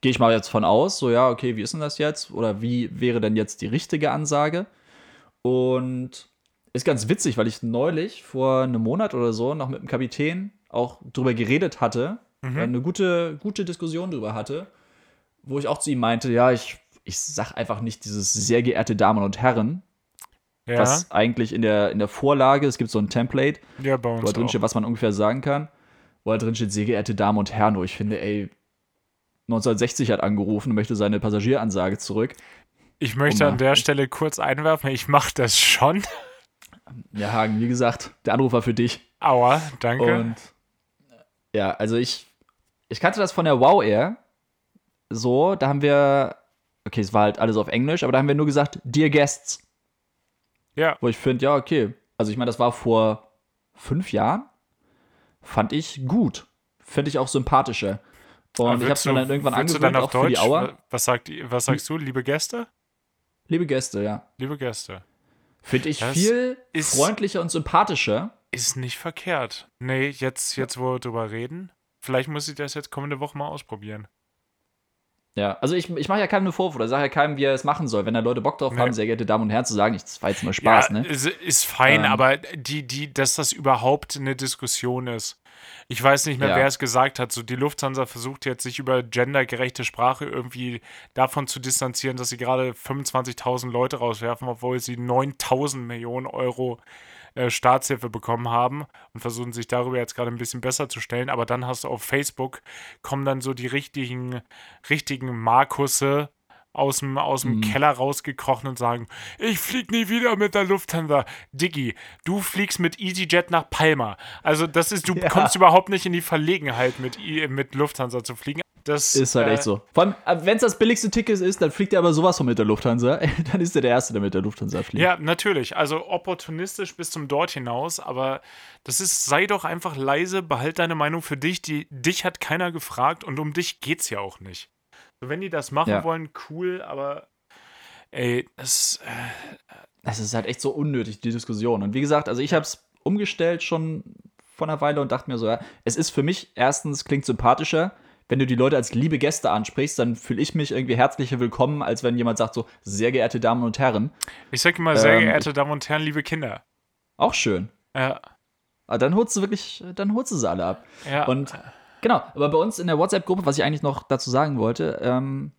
Gehe ich mal jetzt von aus, so ja, okay, wie ist denn das jetzt? Oder wie wäre denn jetzt die richtige Ansage? Und ist ganz witzig, weil ich neulich vor einem Monat oder so noch mit dem Kapitän auch drüber geredet hatte, mhm. eine gute, gute Diskussion drüber hatte, wo ich auch zu ihm meinte, ja, ich, ich sag einfach nicht dieses sehr geehrte Damen und Herren, ja. was eigentlich in der, in der Vorlage, es gibt so ein Template, ja, wo da drin steht, was man ungefähr sagen kann, wo da drin steht, sehr geehrte Damen und Herren, wo ich finde, ey, 1960 hat angerufen und möchte seine Passagieransage zurück. Ich möchte an der Stelle kurz einwerfen, ich mache das schon. Ja, Hagen, wie gesagt, der Anruf war für dich. Aua, danke. Und ja, also ich, ich kannte das von der Wow Air so, da haben wir okay, es war halt alles auf Englisch, aber da haben wir nur gesagt, Dear Guests. Ja. Wo ich finde, ja, okay. Also ich meine, das war vor fünf Jahren. Fand ich gut. Finde ich auch sympathischer. Und ich habe es mir dann irgendwann angewöhnt, auch Deutsch, für die Auer. Was, sagt, was sagst du, liebe Gäste? Liebe Gäste, ja. Liebe Gäste. Finde ich das viel freundlicher und sympathischer. Ist nicht verkehrt. Nee, jetzt, jetzt wo wir drüber reden, vielleicht muss ich das jetzt kommende Woche mal ausprobieren. Ja, also ich, ich mache ja keinem eine Vorwurf oder sage ja keinem, wie er es machen soll. Wenn da Leute Bock drauf nee. haben, sehr geehrte Damen und Herren, zu sagen, das war jetzt mal Spaß, ja, ne? Ist, ist fein, ähm, aber die, die, dass das überhaupt eine Diskussion ist. Ich weiß nicht mehr, ja. wer es gesagt hat. So, die Lufthansa versucht jetzt, sich über gendergerechte Sprache irgendwie davon zu distanzieren, dass sie gerade 25.000 Leute rauswerfen, obwohl sie 9.000 Millionen Euro äh, Staatshilfe bekommen haben und versuchen sich darüber jetzt gerade ein bisschen besser zu stellen. Aber dann hast du auf Facebook, kommen dann so die richtigen, richtigen Markusse aus dem, aus dem mhm. Keller rausgekrochen und sagen, ich flieg nie wieder mit der Lufthansa. Diggi, du fliegst mit EasyJet nach Palma. Also das ist, du <laughs> ja. kommst überhaupt nicht in die Verlegenheit, mit, mit Lufthansa zu fliegen. Das ist halt äh, echt so. Vor allem, äh, wenn es das billigste Ticket ist, dann fliegt er aber sowas von mit der Lufthansa. <laughs> dann ist er der Erste, der mit der Lufthansa fliegt. Ja, natürlich. Also opportunistisch bis zum Dort hinaus, aber das ist, sei doch einfach leise, behalt deine Meinung für dich. Die, dich hat keiner gefragt und um dich geht's ja auch nicht. Wenn die das machen ja. wollen, cool, aber ey, das. Äh, das ist halt echt so unnötig, die Diskussion. Und wie gesagt, also ich habe es umgestellt schon vor einer Weile und dachte mir so, ja, es ist für mich erstens klingt sympathischer wenn du die Leute als liebe Gäste ansprichst, dann fühle ich mich irgendwie herzlicher willkommen, als wenn jemand sagt so, sehr geehrte Damen und Herren. Ich sage immer, sehr ähm, geehrte Damen und Herren, liebe Kinder. Auch schön. Ja. Aber dann holst du wirklich, dann holst du sie alle ab. Ja. Und genau, aber bei uns in der WhatsApp-Gruppe, was ich eigentlich noch dazu sagen wollte, ähm,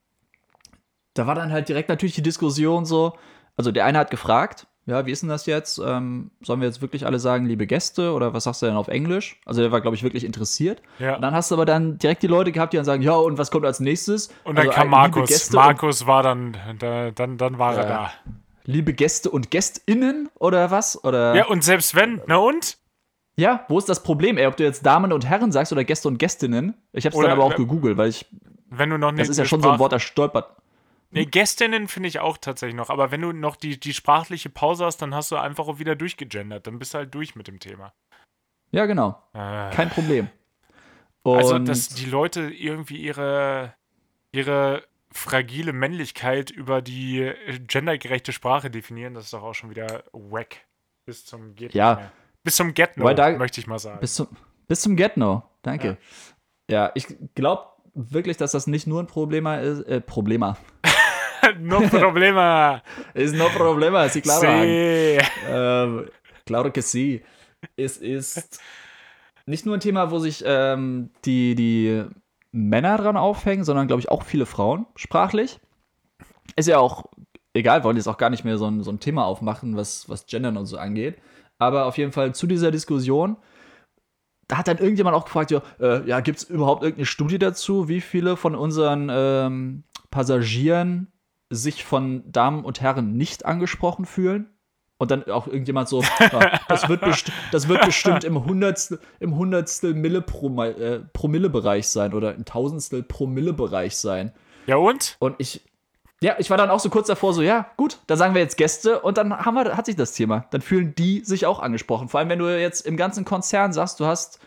da war dann halt direkt natürlich die Diskussion so, also der eine hat gefragt, ja, wie ist denn das jetzt? Ähm, sollen wir jetzt wirklich alle sagen, liebe Gäste oder was sagst du denn auf Englisch? Also der war, glaube ich, wirklich interessiert. Ja. Und dann hast du aber dann direkt die Leute gehabt, die dann sagen, ja, und was kommt als nächstes? Und dann also, kam Markus. Markus war dann, dann, dann war äh, er da. Liebe Gäste und GästInnen oder was? Oder? Ja, und selbst wenn, na und? Ja, wo ist das Problem, ey? Ob du jetzt Damen und Herren sagst oder Gäste und Gästinnen? Ich habe es dann aber auch gegoogelt, weil ich. Wenn du noch nicht. Das ist ja schon Sprache so ein Wort, das stolpert. Nee, Gästinnen finde ich auch tatsächlich noch. Aber wenn du noch die, die sprachliche Pause hast, dann hast du einfach auch wieder durchgegendert. Dann bist du halt durch mit dem Thema. Ja, genau. Äh. Kein Problem. Und also, dass die Leute irgendwie ihre, ihre fragile Männlichkeit über die gendergerechte Sprache definieren, das ist doch auch schon wieder wack. Bis zum Get ja. Bis zum Get No, möchte ich mal sagen. Bis zum, bis zum Get No, danke. Ja, ja ich glaube wirklich, dass das nicht nur ein Problema ist. Äh, Problema. No <laughs> problema. ist no problema, sí, claro. Sí. Ähm, claro que sí. Es ist nicht nur ein Thema, wo sich ähm, die, die Männer dran aufhängen, sondern, glaube ich, auch viele Frauen sprachlich. Ist ja auch egal, wollen jetzt auch gar nicht mehr so ein, so ein Thema aufmachen, was, was Gendern und so angeht. Aber auf jeden Fall zu dieser Diskussion, da hat dann irgendjemand auch gefragt, ja, äh, ja gibt es überhaupt irgendeine Studie dazu, wie viele von unseren ähm, Passagieren sich von Damen und Herren nicht angesprochen fühlen. Und dann auch irgendjemand so, ja, <laughs> das, wird das wird bestimmt im Hundertstel, im Hundertstel Mille Pro äh, Promille-Bereich sein oder im Tausendstel Promille-Bereich sein. Ja und? Und ich, ja, ich war dann auch so kurz davor, so, ja, gut, da sagen wir jetzt Gäste und dann haben wir, hat sich das Thema. Dann fühlen die sich auch angesprochen. Vor allem, wenn du jetzt im ganzen Konzern sagst, du hast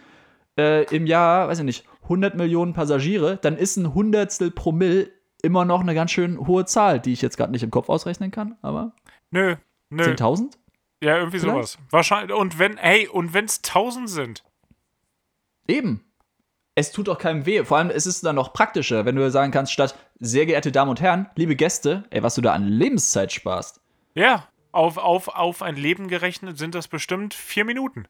äh, im Jahr, weiß ich nicht, 100 Millionen Passagiere, dann ist ein Hundertstel Promille immer noch eine ganz schön hohe Zahl, die ich jetzt gerade nicht im Kopf ausrechnen kann, aber. Nö, nö. 10.000? Ja, irgendwie Vielleicht? sowas. Wahrscheinlich. Und wenn, hey, und wenn es 1000 sind. Eben. Es tut doch keinem weh. Vor allem ist es dann noch praktischer, wenn du sagen kannst, statt sehr geehrte Damen und Herren, liebe Gäste, ey, was du da an Lebenszeit sparst. Ja, auf, auf, auf ein Leben gerechnet sind das bestimmt vier Minuten.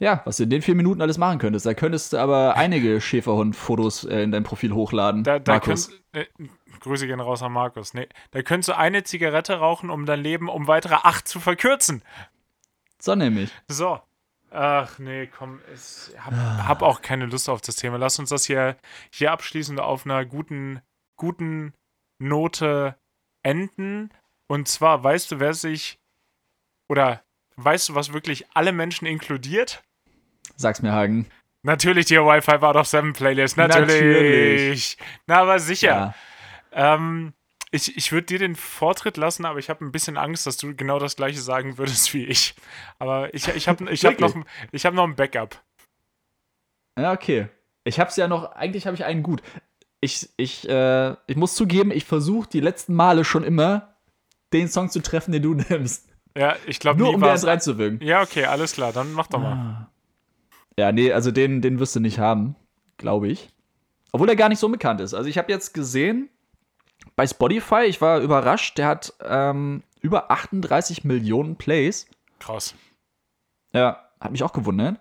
Ja, was du in den vier Minuten alles machen könntest. Da könntest du aber einige Schäferhund-Fotos äh, in dein Profil hochladen. Da, da Markus. Könnt, äh, Grüße gehen raus an Markus. Nee, da könntest du eine Zigarette rauchen, um dein Leben um weitere acht zu verkürzen. So nämlich. So. Ach nee, komm, ich hab, hab auch keine Lust auf das Thema. Lass uns das hier, hier abschließend auf einer guten, guten Note enden. Und zwar, weißt du, wer sich oder weißt du, was wirklich alle Menschen inkludiert? Sag's mir, Hagen. Natürlich die Wi-Fi Out of Seven Playlist, natürlich. natürlich. Na, aber sicher. Ja. Ähm, ich, ich würde dir den Vortritt lassen, aber ich habe ein bisschen Angst, dass du genau das gleiche sagen würdest wie ich. Aber ich, ich habe ich hab noch, hab noch ein Backup. Ja, okay. Ich habe es ja noch, eigentlich habe ich einen gut. Ich, ich, äh, ich muss zugeben, ich versuche die letzten Male schon immer den Song zu treffen, den du <laughs> nimmst. Ja, ich glaube, nur um dir reinzuwirken. Ja, okay, alles klar, dann mach doch mal. Ah. Ja, nee, also den, den wirst du nicht haben, glaube ich. Obwohl er gar nicht so bekannt ist. Also ich habe jetzt gesehen, bei Spotify, ich war überrascht, der hat ähm, über 38 Millionen Plays. Krass. Ja, hat mich auch gewundert.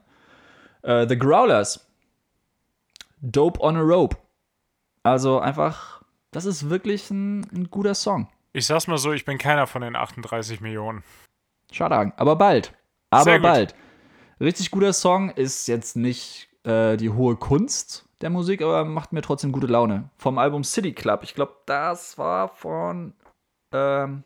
Äh, The Growlers. Dope on a Rope. Also einfach, das ist wirklich ein, ein guter Song. Ich sag's mal so, ich bin keiner von den 38 Millionen. Schade, aber bald. Aber bald. Richtig guter Song ist jetzt nicht äh, die hohe Kunst, der Musik, aber macht mir trotzdem gute Laune. Vom Album City Club. Ich glaube, das war von, ähm,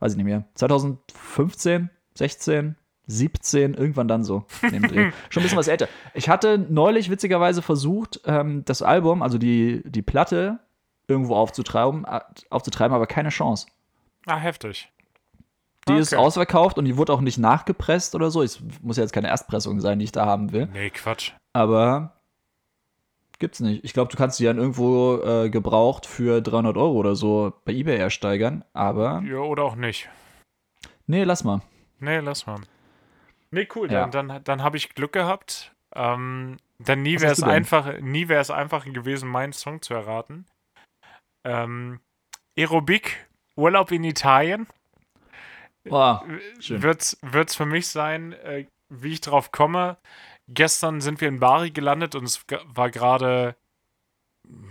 weiß ich nicht mehr, 2015, 16, 17, irgendwann dann so. <laughs> Schon ein bisschen was älter. Ich hatte neulich witzigerweise versucht, ähm, das Album, also die, die Platte, irgendwo aufzutreiben, äh, aufzutreiben, aber keine Chance. Ah, heftig. Die okay. ist ausverkauft und die wurde auch nicht nachgepresst oder so. Es muss ja jetzt keine Erstpressung sein, die ich da haben will. Nee, Quatsch. Aber Gibt's nicht. Ich glaube, du kannst die dann irgendwo äh, gebraucht für 300 Euro oder so bei eBay ersteigern, aber. Ja, oder auch nicht. Nee, lass mal. Nee, lass mal. Nee, cool. Ja. Dann, dann, dann habe ich Glück gehabt. Ähm, dann nie wäre es einfach, nie wäre es einfach gewesen, meinen Song zu erraten. Ähm, Aerobik, Urlaub in Italien. Oh, Wird es für mich sein, äh, wie ich drauf komme gestern sind wir in Bari gelandet und es war gerade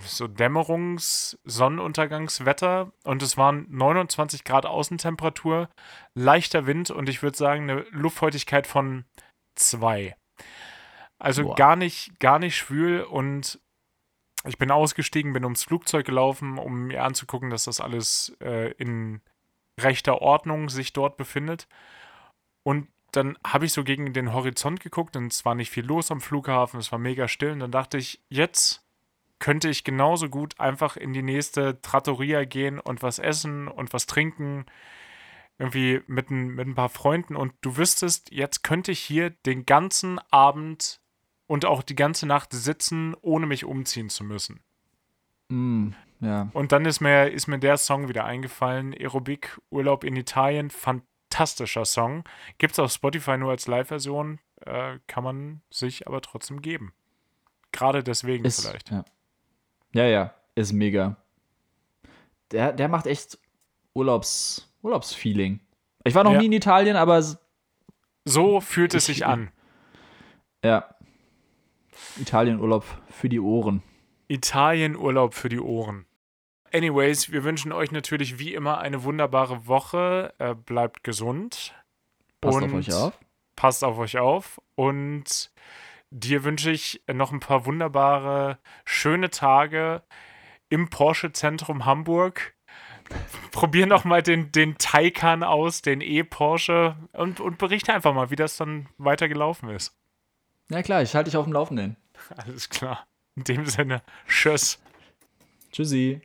so Dämmerungs-, Sonnenuntergangswetter und es waren 29 Grad Außentemperatur, leichter Wind und ich würde sagen eine Luftfeuchtigkeit von zwei. Also Boah. gar nicht, gar nicht schwül und ich bin ausgestiegen, bin ums Flugzeug gelaufen, um mir anzugucken, dass das alles äh, in rechter Ordnung sich dort befindet. Und dann habe ich so gegen den Horizont geguckt und es war nicht viel los am Flughafen, es war mega still und dann dachte ich, jetzt könnte ich genauso gut einfach in die nächste Trattoria gehen und was essen und was trinken, irgendwie mit ein, mit ein paar Freunden und du wüsstest, jetzt könnte ich hier den ganzen Abend und auch die ganze Nacht sitzen, ohne mich umziehen zu müssen. Mm, ja. Und dann ist mir, ist mir der Song wieder eingefallen, Aerobik, Urlaub in Italien, fantastischer Song. Gibt es auf Spotify nur als Live-Version, äh, kann man sich aber trotzdem geben. Gerade deswegen ist, vielleicht. Ja. ja, ja, ist mega. Der, der macht echt Urlaubs, Urlaubsfeeling. Ich war noch ja. nie in Italien, aber. So fühlt es sich an. Ja. Italienurlaub für die Ohren. Italienurlaub für die Ohren. Anyways, wir wünschen euch natürlich wie immer eine wunderbare Woche. Äh, bleibt gesund. Passt auf euch auf. Passt auf euch auf. Und dir wünsche ich noch ein paar wunderbare, schöne Tage im Porsche-Zentrum Hamburg. Probier noch mal den, den Taycan aus, den E-Porsche und, und berichte einfach mal, wie das dann weiter gelaufen ist. Ja klar, ich halte dich auf dem Laufenden. <laughs> Alles klar. In dem Sinne, tschüss. Tschüssi.